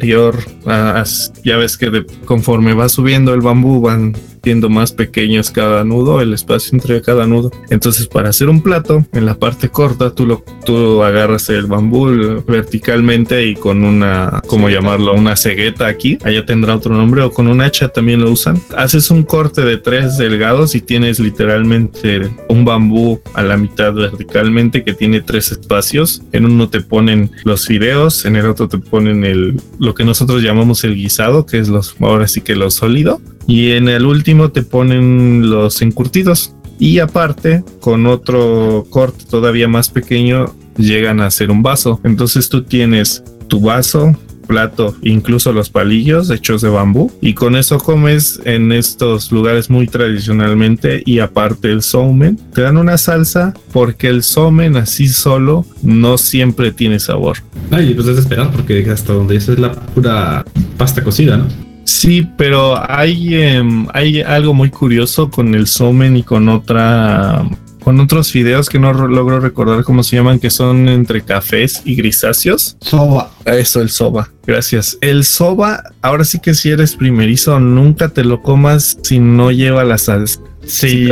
Ah, as- ya ves que de- conforme va subiendo el bambú, van siendo más pequeños cada nudo, el espacio entre cada nudo. Entonces, para hacer un plato, en la parte corta, tú lo tú agarras el bambú verticalmente y con una, ¿cómo llamarlo? Una cegueta aquí. Allá tendrá otro nombre o con un hacha también lo usan. Haces un corte de tres delgados y tienes literalmente un bambú a la mitad verticalmente que tiene tres espacios. En uno te ponen los fideos, en el otro te ponen el lo que nosotros llamamos el guisado, que es los ahora sí que lo sólido, y en el último te ponen los encurtidos. Y aparte, con otro corte todavía más pequeño, llegan a hacer un vaso. Entonces tú tienes tu vaso, plato, incluso los palillos hechos de bambú. Y con eso comes en estos lugares muy tradicionalmente. Y aparte el somen, te dan una salsa porque el somen así solo no siempre tiene sabor. Ay, pues es esperar porque hasta donde eso es la pura pasta cocida, ¿no? Sí, pero hay, em, hay algo muy curioso con el somen y con otra con otros fideos que no ro- logro recordar cómo se llaman, que son entre cafés y grisáceos. Soba. Eso, el soba. Gracias. El soba, ahora sí que si eres primerizo, nunca te lo comas si no lleva la salsa. Sí.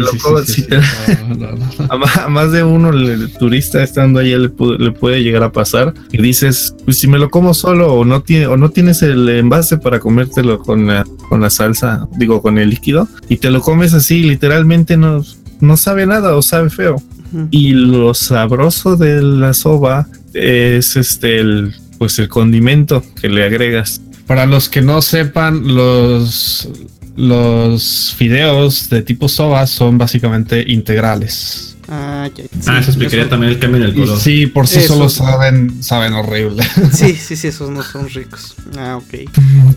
A más de uno el turista estando ahí le, pu- le puede llegar a pasar y dices, pues si me lo como solo o no tiene o no tienes el envase para comértelo con la, con la salsa, digo con el líquido y te lo comes así, literalmente no no sabe nada o sabe feo. Y lo sabroso de la soba es este el pues el condimento que le agregas. Para los que no sepan, los, los fideos de tipo soba son básicamente integrales. Ah, ya. Sí, ah, eso explicaría eso- también el cambio en el color. sí, por sí Eso. solo saben, saben horrible. <laughs> Sí, sí, sí, esos no son ricos. Ah, ok.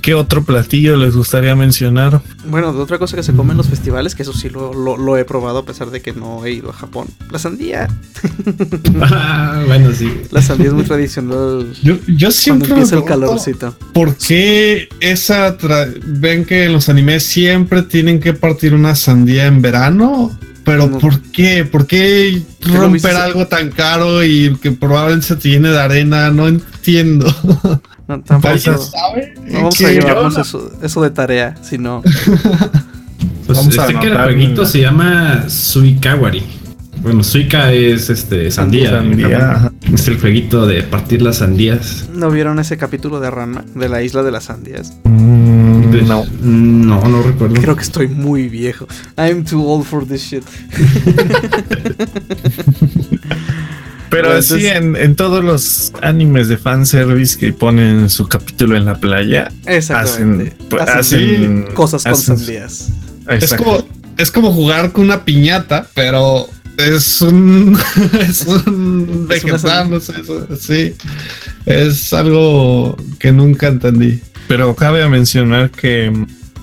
¿Qué otro platillo les gustaría mencionar? Bueno, de otra cosa que se come en los festivales, que eso sí lo, lo, lo he probado a pesar de que no he ido a Japón. La sandía. <laughs> Ah, bueno, sí. La sandía es muy tradicional. Yo, yo siempre empieza el calorcito. ¿Por qué esa tra- ven que en los animes siempre tienen que partir una sandía en verano? Pero No. ¿por qué? ¿Por qué romper algo tan caro y que probablemente se te llene de arena? No entiendo. <laughs> No, tampoco. ¿Alguien sabe? No vamos a yo llevarnos eso, eso de tarea, si no. <laughs> Pues Vamos a este que el anotar, jueguito mira. se llama Suikawari. Bueno, Suika es este sandía. Sandía. Es el jueguito de partir las sandías. ¿No vieron ese capítulo de Ranma? De la isla de las sandías. Mm, No. No, no recuerdo. Creo que estoy muy viejo. I'm too old for this shit. <laughs> Pero entonces- en, en todos los animes de fanservice que ponen su capítulo en la playa, hacen, pues, Hacen hacen cosas con hacen- sandías. Es como, es como jugar con una piñata, pero es un, <laughs> es un Es una vegetal, no sé, eso- sí. Es algo que nunca entendí. Pero cabe mencionar que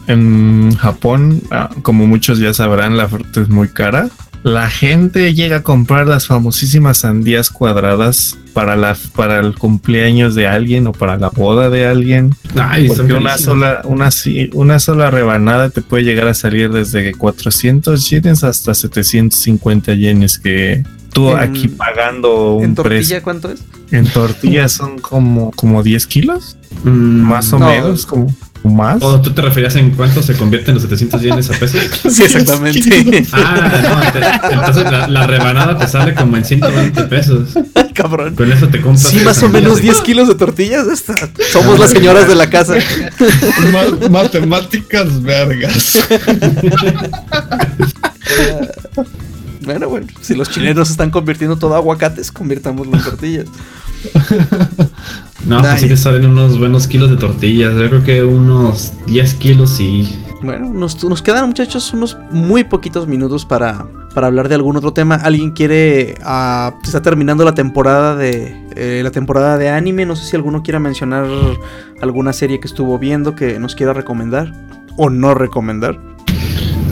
en Japón, ah, como muchos ya sabrán, la fruta es muy cara. La gente llega a comprar las famosísimas sandías cuadradas para la para el cumpleaños de alguien o para la boda de alguien. Ay, Porque una sola, una, una sola rebanada te puede llegar a salir desde 400 yenes hasta 750 yenes que tú En- aquí pagando ¿En un tortilla precio. cuánto es? En tortillas <laughs> son como, como 10 kilos, Mm, más o No. menos, como o más. ¿O tú te referías en cuánto se convierten los 700 yenes a pesos? <laughs> Sí, exactamente. <laughs> Ah, no, te- entonces la, la rebanada te sale como en 120 pesos. Ay, cabrón. Con eso te compras. Sí, más o menos de- 10 kilos de tortillas. Esta. Somos las señoras de la casa. Ma- matemáticas vergas. Bueno, bueno, si los chilenos están convirtiendo todo a aguacates, convirtámoslo en tortillas. <laughs> No, pues Ay. sí te salen unos buenos kilos de tortillas. Yo creo que unos 10 kilos y. Bueno, nos, nos quedan, muchachos, unos muy poquitos minutos para, para hablar de algún otro tema. ¿Alguien quiere... se está terminando la temporada de... eh, la temporada de anime. No sé si alguno quiera mencionar alguna serie que estuvo viendo que nos quiera recomendar. O no recomendar.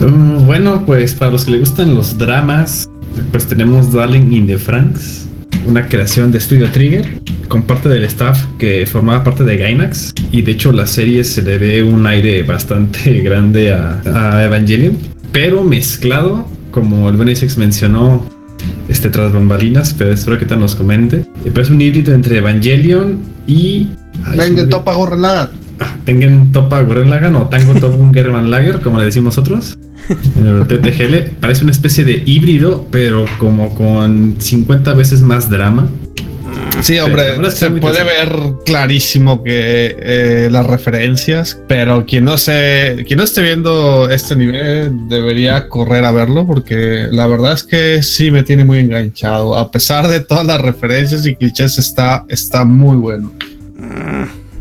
Mm, bueno, pues para los que les gustan los dramas, pues tenemos Darling in the Franks, una creación de Studio Trigger, con parte del staff que formaba parte de Gainax. Y de hecho, la serie se le ve un aire bastante <laughs> grande a, a Evangelion, pero mezclado, como el Benesex mencionó, este tras bambalinas, pero espero que tal nos comente. Eh, Pero es un híbrido entre Evangelion y. olvidó. topa gorrenada. Tengen Topa Gurren Lagann o Tango Topun German Lager, como le decimos nosotros. En el TTGL parece una especie de híbrido, pero como con 50 veces más drama. Sí, hombre, se puede ver clarísimo que eh, las referencias, pero quien no se, quien no esté viendo este nivel debería correr a verlo porque la verdad es que sí me tiene muy enganchado. A pesar de todas las referencias y clichés, está, está muy bueno.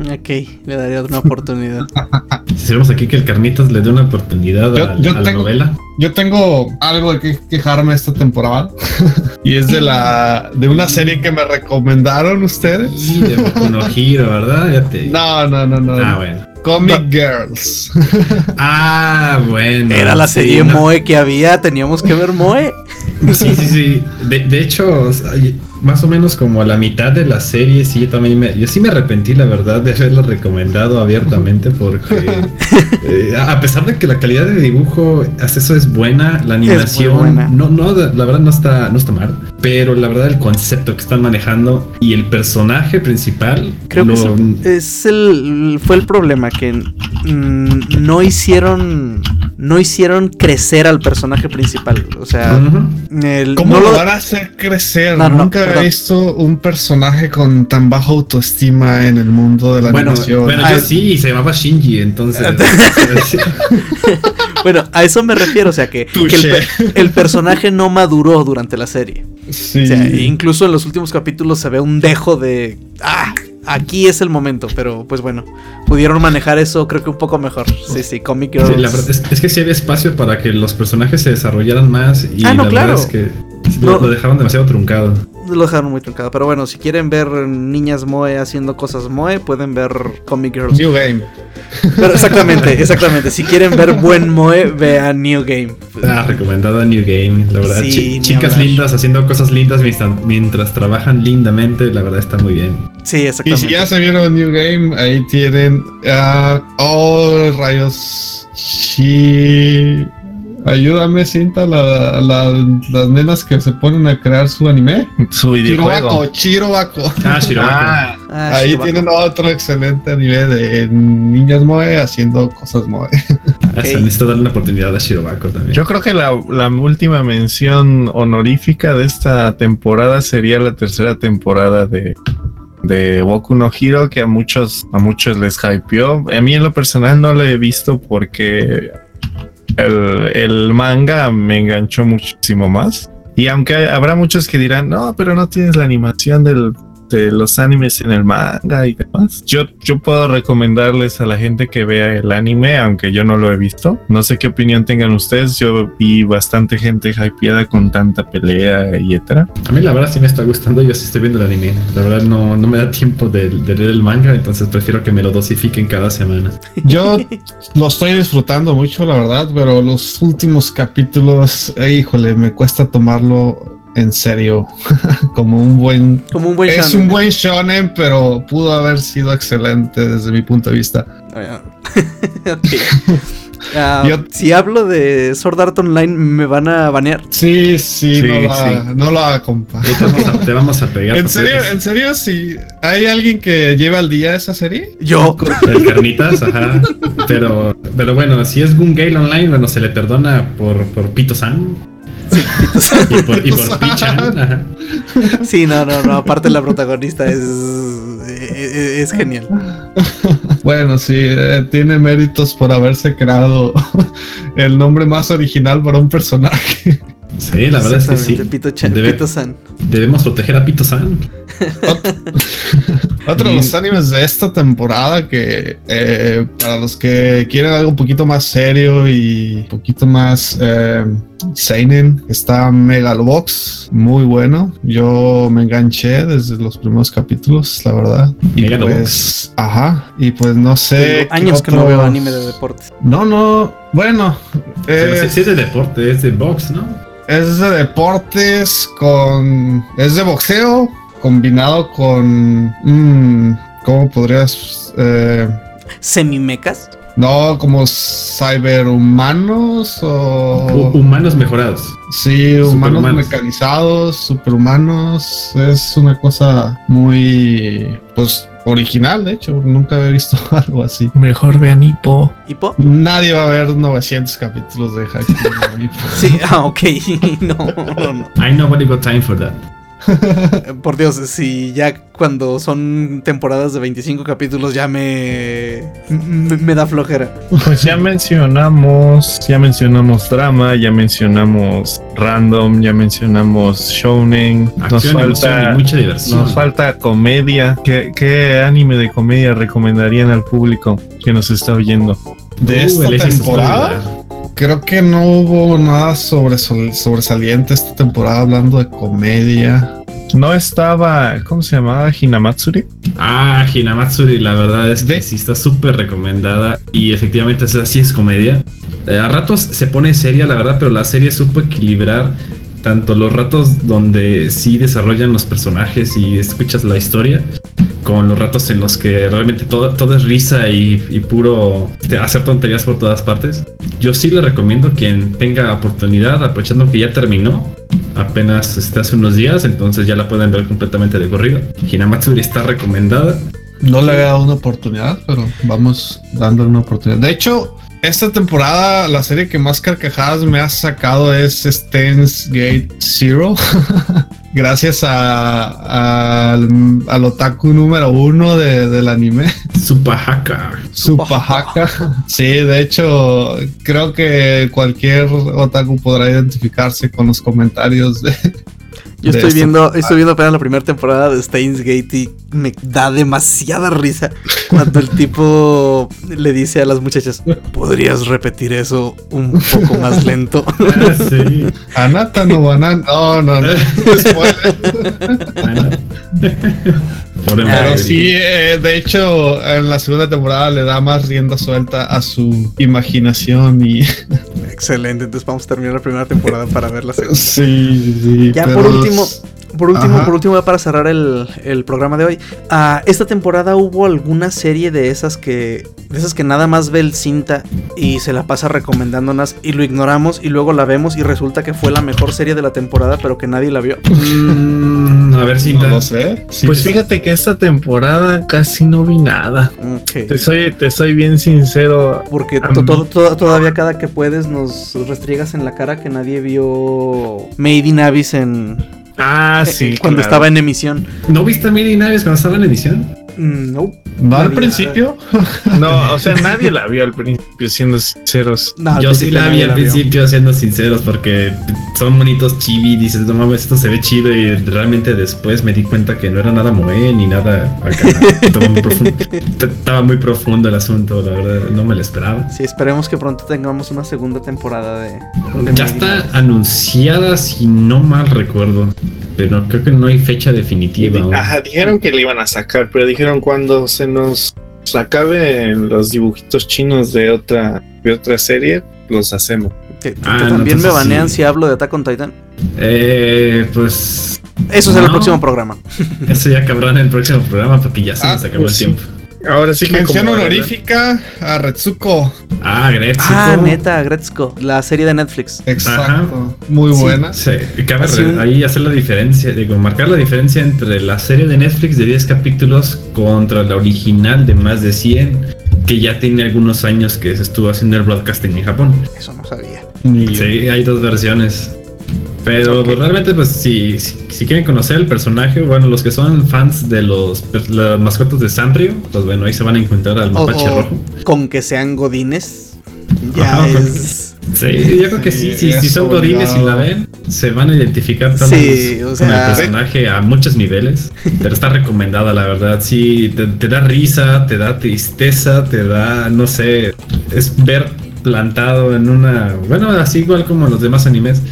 Ok, le daría una oportunidad. <laughs> Quisiéramos aquí que el Carnitas le dé una oportunidad Yo- a, yo a la tengo- novela. Yo tengo algo de que quejarme esta temporada <laughs> y es de la de una serie que me recomendaron ustedes. De <laughs> no Hero, ¿verdad? Ya te... No, no, no, no. Ah, bueno. Comic Girls. Ah, bueno. Era la sí, serie no. Moe que había, teníamos que ver Moe. Sí, sí, sí. De, de hecho, más o menos como a la mitad de la serie, sí, yo también me, yo sí me arrepentí, la verdad, de haberlo recomendado abiertamente, porque <laughs> eh, a pesar de que la calidad de dibujo, hasta eso es buena, la animación, buena. no, no, la verdad no está, no está mal, pero la verdad el concepto que están manejando y el personaje principal, Creo que es lo- el, es el- fue el problema que mm, no hicieron no hicieron crecer al personaje principal, o sea, el- ¿Cómo no lo van a hacer crecer? No, no, Nunca perdón. he visto un personaje con tan baja autoestima en el mundo de la Bueno, animación. bueno, Ah, yo sí, y se llamaba Shinji, entonces. <laughs> bueno, a eso me refiero, o sea, que, que el, el personaje no maduró durante la serie. sí. O sea, incluso en los últimos capítulos se ve un dejo de ah, aquí es el momento, pero pues bueno, pudieron manejar eso creo que un poco mejor. Sí, sí, Comic Girls. Sí, la verdad es, es que sí había espacio para que los personajes se desarrollaran más y Ah, no, la claro. verdad es que No. lo dejaron demasiado truncado. Lo dejaron muy truncado. Pero bueno, si quieren ver niñas Moe haciendo cosas Moe, pueden ver Comic Girls. New Game. Pero exactamente, <laughs> exactamente. Si quieren ver buen Moe, vean New Game. Ah, recomendada New Game, la verdad. Sí, chicas hablar. lindas haciendo cosas lindas mientras, mientras trabajan lindamente, la verdad está muy bien. Sí, Y exactamente. si ya se vieron New Game, ahí tienen. ah, oh, rayos. Sí. Ayúdame, cinta, la- la- las nenas que se ponen a crear su anime. Su Chirobako, videojuego. Chirobako. Ah, Shirobako. Ah, Ah, Ahí tienen otro excelente anime de niñas Moe haciendo cosas Moe. Ah, se necesita darle una oportunidad a Shirobako también. yo creo que la, la última mención honorífica de esta temporada sería la tercera temporada de, de Boku no Hero, que a muchos, a muchos les hypeó. A mí en lo personal no lo he visto porque el, el manga me enganchó muchísimo más. Y aunque habrá muchos que dirán, no, pero no tienes la animación del, de los animes en el manga y demás. Yo, yo puedo recomendarles a la gente que vea el anime, aunque yo no lo he visto. No sé qué opinión tengan ustedes. Yo vi bastante gente hypeada con tanta pelea y etcétera. A mí la verdad sí me está gustando, yo sí estoy viendo el anime. La verdad no, no me da tiempo de, de leer el manga, entonces prefiero que me lo dosifiquen cada semana. <laughs> Yo lo estoy disfrutando mucho, la verdad, pero los últimos capítulos, eh, híjole, me cuesta tomarlo en serio. <laughs> Como un buen. Como un buen es shonen. un buen shonen, pero pudo haber sido excelente desde mi punto de vista. Ah. <laughs> <laughs> Ah, Yo- Si hablo de Sword Art Online, me van a banear. Sí, sí, Sí, no la, sí. no la compa. Te vamos a, te vamos a pegar. ¿En serio? ¿En serio? Si hay alguien que lleva al día esa serie? Yo. El carnitas, ajá. Pero, pero bueno, si es Gun Gale Online, bueno, se le perdona por, por Y por, y por Pichan, <laughs> ajá. Sí, no, no, no. Aparte, la protagonista es. Es, es genial. Bueno, sí, eh, tiene méritos por haberse creado <laughs> el nombre más original para un personaje. Sí, la verdad es que sí. Pito-chan, Debe- Pito-san. Debemos proteger a Pito-san. <laughs> Otro de los animes de esta temporada que eh, para los que quieren algo un poquito más serio y un poquito más eh, seinen está Megalobox, muy bueno. Yo me enganché desde los primeros capítulos, la verdad. Y Megalobox. pues, ajá, y pues no sé. Años que no veo anime de deportes. No, no, bueno, eh, sí es de deporte, es de box, ¿no? Es de deportes con. Es de boxeo combinado con. mm, ¿Cómo podrías.? eh, Semimecas. no, como cyberhumanos o. Hu- humanos mejorados. sí, humanos mecanizados, superhumanos. Es una cosa muy. Pues original, de hecho. Nunca había visto <laughs> algo así. Mejor vean Hippo. ¿Hipo? Nadie va a ver 900 capítulos de Haikyuu. <laughs> Sí, ah, ok. <laughs> No, no, no. I nobody got time for that. <laughs> Por Dios, si ya cuando son temporadas de 25 capítulos ya me. me, me da flojera. Pues ya mencionamos, ya mencionamos drama, ya mencionamos random, ya mencionamos shounen. Nos Acción, falta, mucha diversión. nos falta comedia. ¿Qué, qué anime de comedia recomendarían al público que nos está oyendo? De Uh, esta temporada. Creo que no hubo nada sobresol- sobresaliente esta temporada hablando de comedia. No estaba, ¿cómo se llamaba? Hinamatsuri. Ah, Hinamatsuri, la verdad es que sí está súper recomendada y efectivamente es así es comedia. Eh, a ratos se pone seria, la verdad, pero la serie supo equilibrar tanto los ratos donde sí desarrollan los personajes y escuchas la historia, con los ratos en los que realmente todo, todo es risa y, y puro hacer tonterías por todas partes. Yo sí le recomiendo quien tenga oportunidad, aprovechando que ya terminó, apenas este, hace unos días, entonces ya la pueden ver completamente de corrido. Hinamatsuri está recomendada. No le había dado una oportunidad, pero vamos dándole una oportunidad. De hecho, esta temporada la serie que más carcajadas me ha sacado es Stance Gate Zero. <laughs> Gracias a, al, al otaku número uno de- del anime. Supahaka. Supahaka. Sí, de hecho, creo que cualquier otaku podrá identificarse con los comentarios de, Yo estoy esto. viendo, estoy viendo apenas la primera temporada de Steins Gate y me da demasiada risa cuando el tipo le dice a las muchachas, ¿podrías repetir eso un poco más lento? <laughs> Ah, sí. Anata no banana. No, no, no. Bueno. Ah, Pero madre. sí, eh, de hecho, en la segunda temporada le da más rienda suelta a su imaginación y. Excelente, entonces vamos a terminar la primera temporada para ver la segunda. <laughs> Sí, sí. Ya pero por último, por último, Ajá. por último, ya para cerrar el, el programa de hoy. ah, esta temporada hubo alguna serie de esas que. De esas que nada más ve el cinta y se la pasa recomendándonos y lo ignoramos y luego la vemos y resulta que fue la mejor serie de la temporada, pero que nadie la vio. <laughs> Mm, a ver, No cinta. lo sé. Sí, Pues fíjate que esta temporada casi no vi nada. Te soy, te soy bien sincero. Porque A to- mí- to- to- todavía cada que puedes nos restriegas en la cara que nadie vio Made in Abyss en Ah, eh, sí. cuando claro. estaba en emisión. ¿No viste a Miri Naves cuando estaba en edición? Mm, No, ¿No al principio? No, o sea, nadie la vio al principio, siendo sinceros. no, Yo sí la vi al vio. principio, siendo sinceros, porque son bonitos chibi. Dices, no mames, esto se ve chido. Y realmente después me di cuenta que no era nada moe ni nada acá. <laughs> Estaba muy profundo, estaba muy profundo el asunto, la verdad. No me lo esperaba. Sí, esperemos que pronto tengamos una segunda temporada de. de Ya está anunciada, si no mal recuerdo. Pero creo que no hay fecha definitiva. Ajá, dijeron que le iban a sacar, pero dijeron cuando se nos acaben los dibujitos chinos de otra, de otra serie, los hacemos. Que- que Ah, no, también me banean sí. si hablo de Attack on Titan. Eh, pues Eso es en el No. próximo programa. eso ya cabrón en el próximo programa porque ya se Ah, nos acabó pues el sí. Ahora sí que Mención honorífica a Retsuko. Ah, Gretsuko. Ah, neta, Gretzko, la serie de Netflix. Exacto. Muy Sí. buena. Sí, cabe Así re- un- ahí hacer la diferencia, digo, marcar la diferencia entre la serie de Netflix de 10 capítulos contra la original de más de 100, que ya tiene algunos años que se estuvo haciendo el broadcasting en Japón. Eso no sabía. Ni yo. Sí, hay dos versiones. Pero pues, realmente, pues, si, si, si quieren conocer el personaje, bueno, los que son fans de los per- las mascotas de Sanrio, pues bueno, ahí se van a encontrar al mapache rojo. con que sean godines, ya Ajá, es. Sí, yo creo que sí, Sí, si, si son godines y la ven, se van a identificar Sí, con el personaje a muchos niveles, pero está recomendada la verdad, sí, te, te da risa, te da tristeza, te da, no sé, es ver plantado en una, bueno, así igual como los demás animes,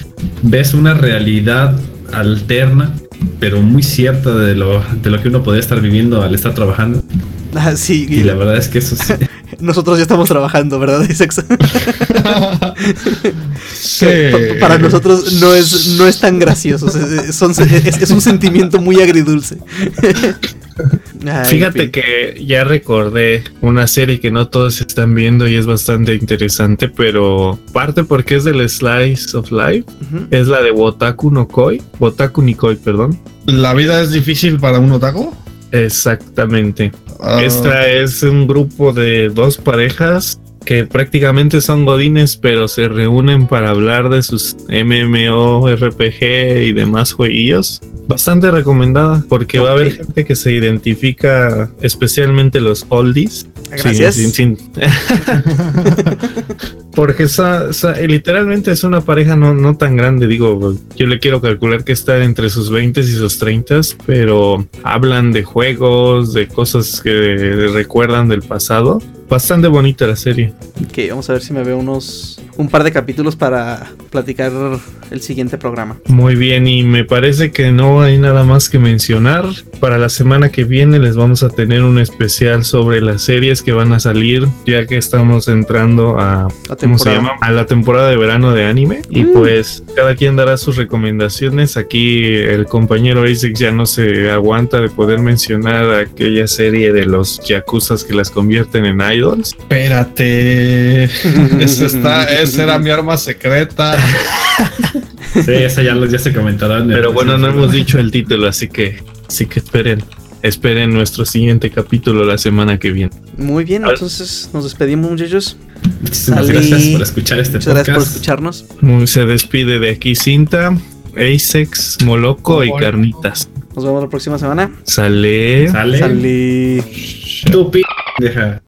ves una realidad alterna, pero muy cierta de lo, de lo que uno podría estar viviendo al estar trabajando, Ah, sí, y la verdad es que eso sí, <laughs> nosotros ya estamos trabajando, ¿verdad, Isaac? <laughs> Sí. Pa- Para nosotros no es, no es tan gracioso. es- es un sentimiento muy agridulce. <laughs> Ay, Fíjate que ya recordé una serie que no todos están viendo y es bastante interesante, pero parte porque es del Slice of Life, es la de Wotaku no Koi, Wotaku Nikoi, perdón. ¿La vida es difícil para un otaku? Exactamente. Ah, Esta es un grupo de dos parejas que prácticamente son godines, pero se reúnen para hablar de sus MMO, RPG y demás jueguillos. Bastante recomendada porque va a haber gente que se identifica, especialmente los oldies. Gracias. Sin- sin- sin- <laughs> Porque esa, esa- literalmente es una pareja no, no tan grande, digo, yo le quiero calcular que está entre sus 20 y sus 30, pero hablan de juegos, de cosas que recuerdan del pasado. Bastante bonita la serie. Ok, vamos a ver si me veo unos. Un par de capítulos para platicar el siguiente programa. Muy bien, y me parece que no hay nada más que mencionar. Para la semana que viene les vamos a tener un especial sobre las series que van a salir, ya que estamos entrando a, La ¿cómo se llama? A la temporada de verano de anime. Y pues cada quien dará sus recomendaciones. Aquí el compañero Isaac ya no se aguanta de poder mencionar aquella serie de los yakuzas que las convierten en idols. Espérate. <laughs> Esa, está, esa era mi arma secreta. sí, eso ya, lo- ya se comentarán. Pero bueno, no hemos dicho el título, así que así que esperen. Esperen nuestro siguiente capítulo la semana que viene. Muy bien, entonces nos despedimos, muchachos. Muchísimas Salí. gracias por escuchar este Muchas gracias por podcast. escucharnos. Muy- Se despide de aquí Cinta, Asex, Moloco y. Carnitas. Nos vemos la próxima semana. Sale. Sale. Salí. Tu p- deja.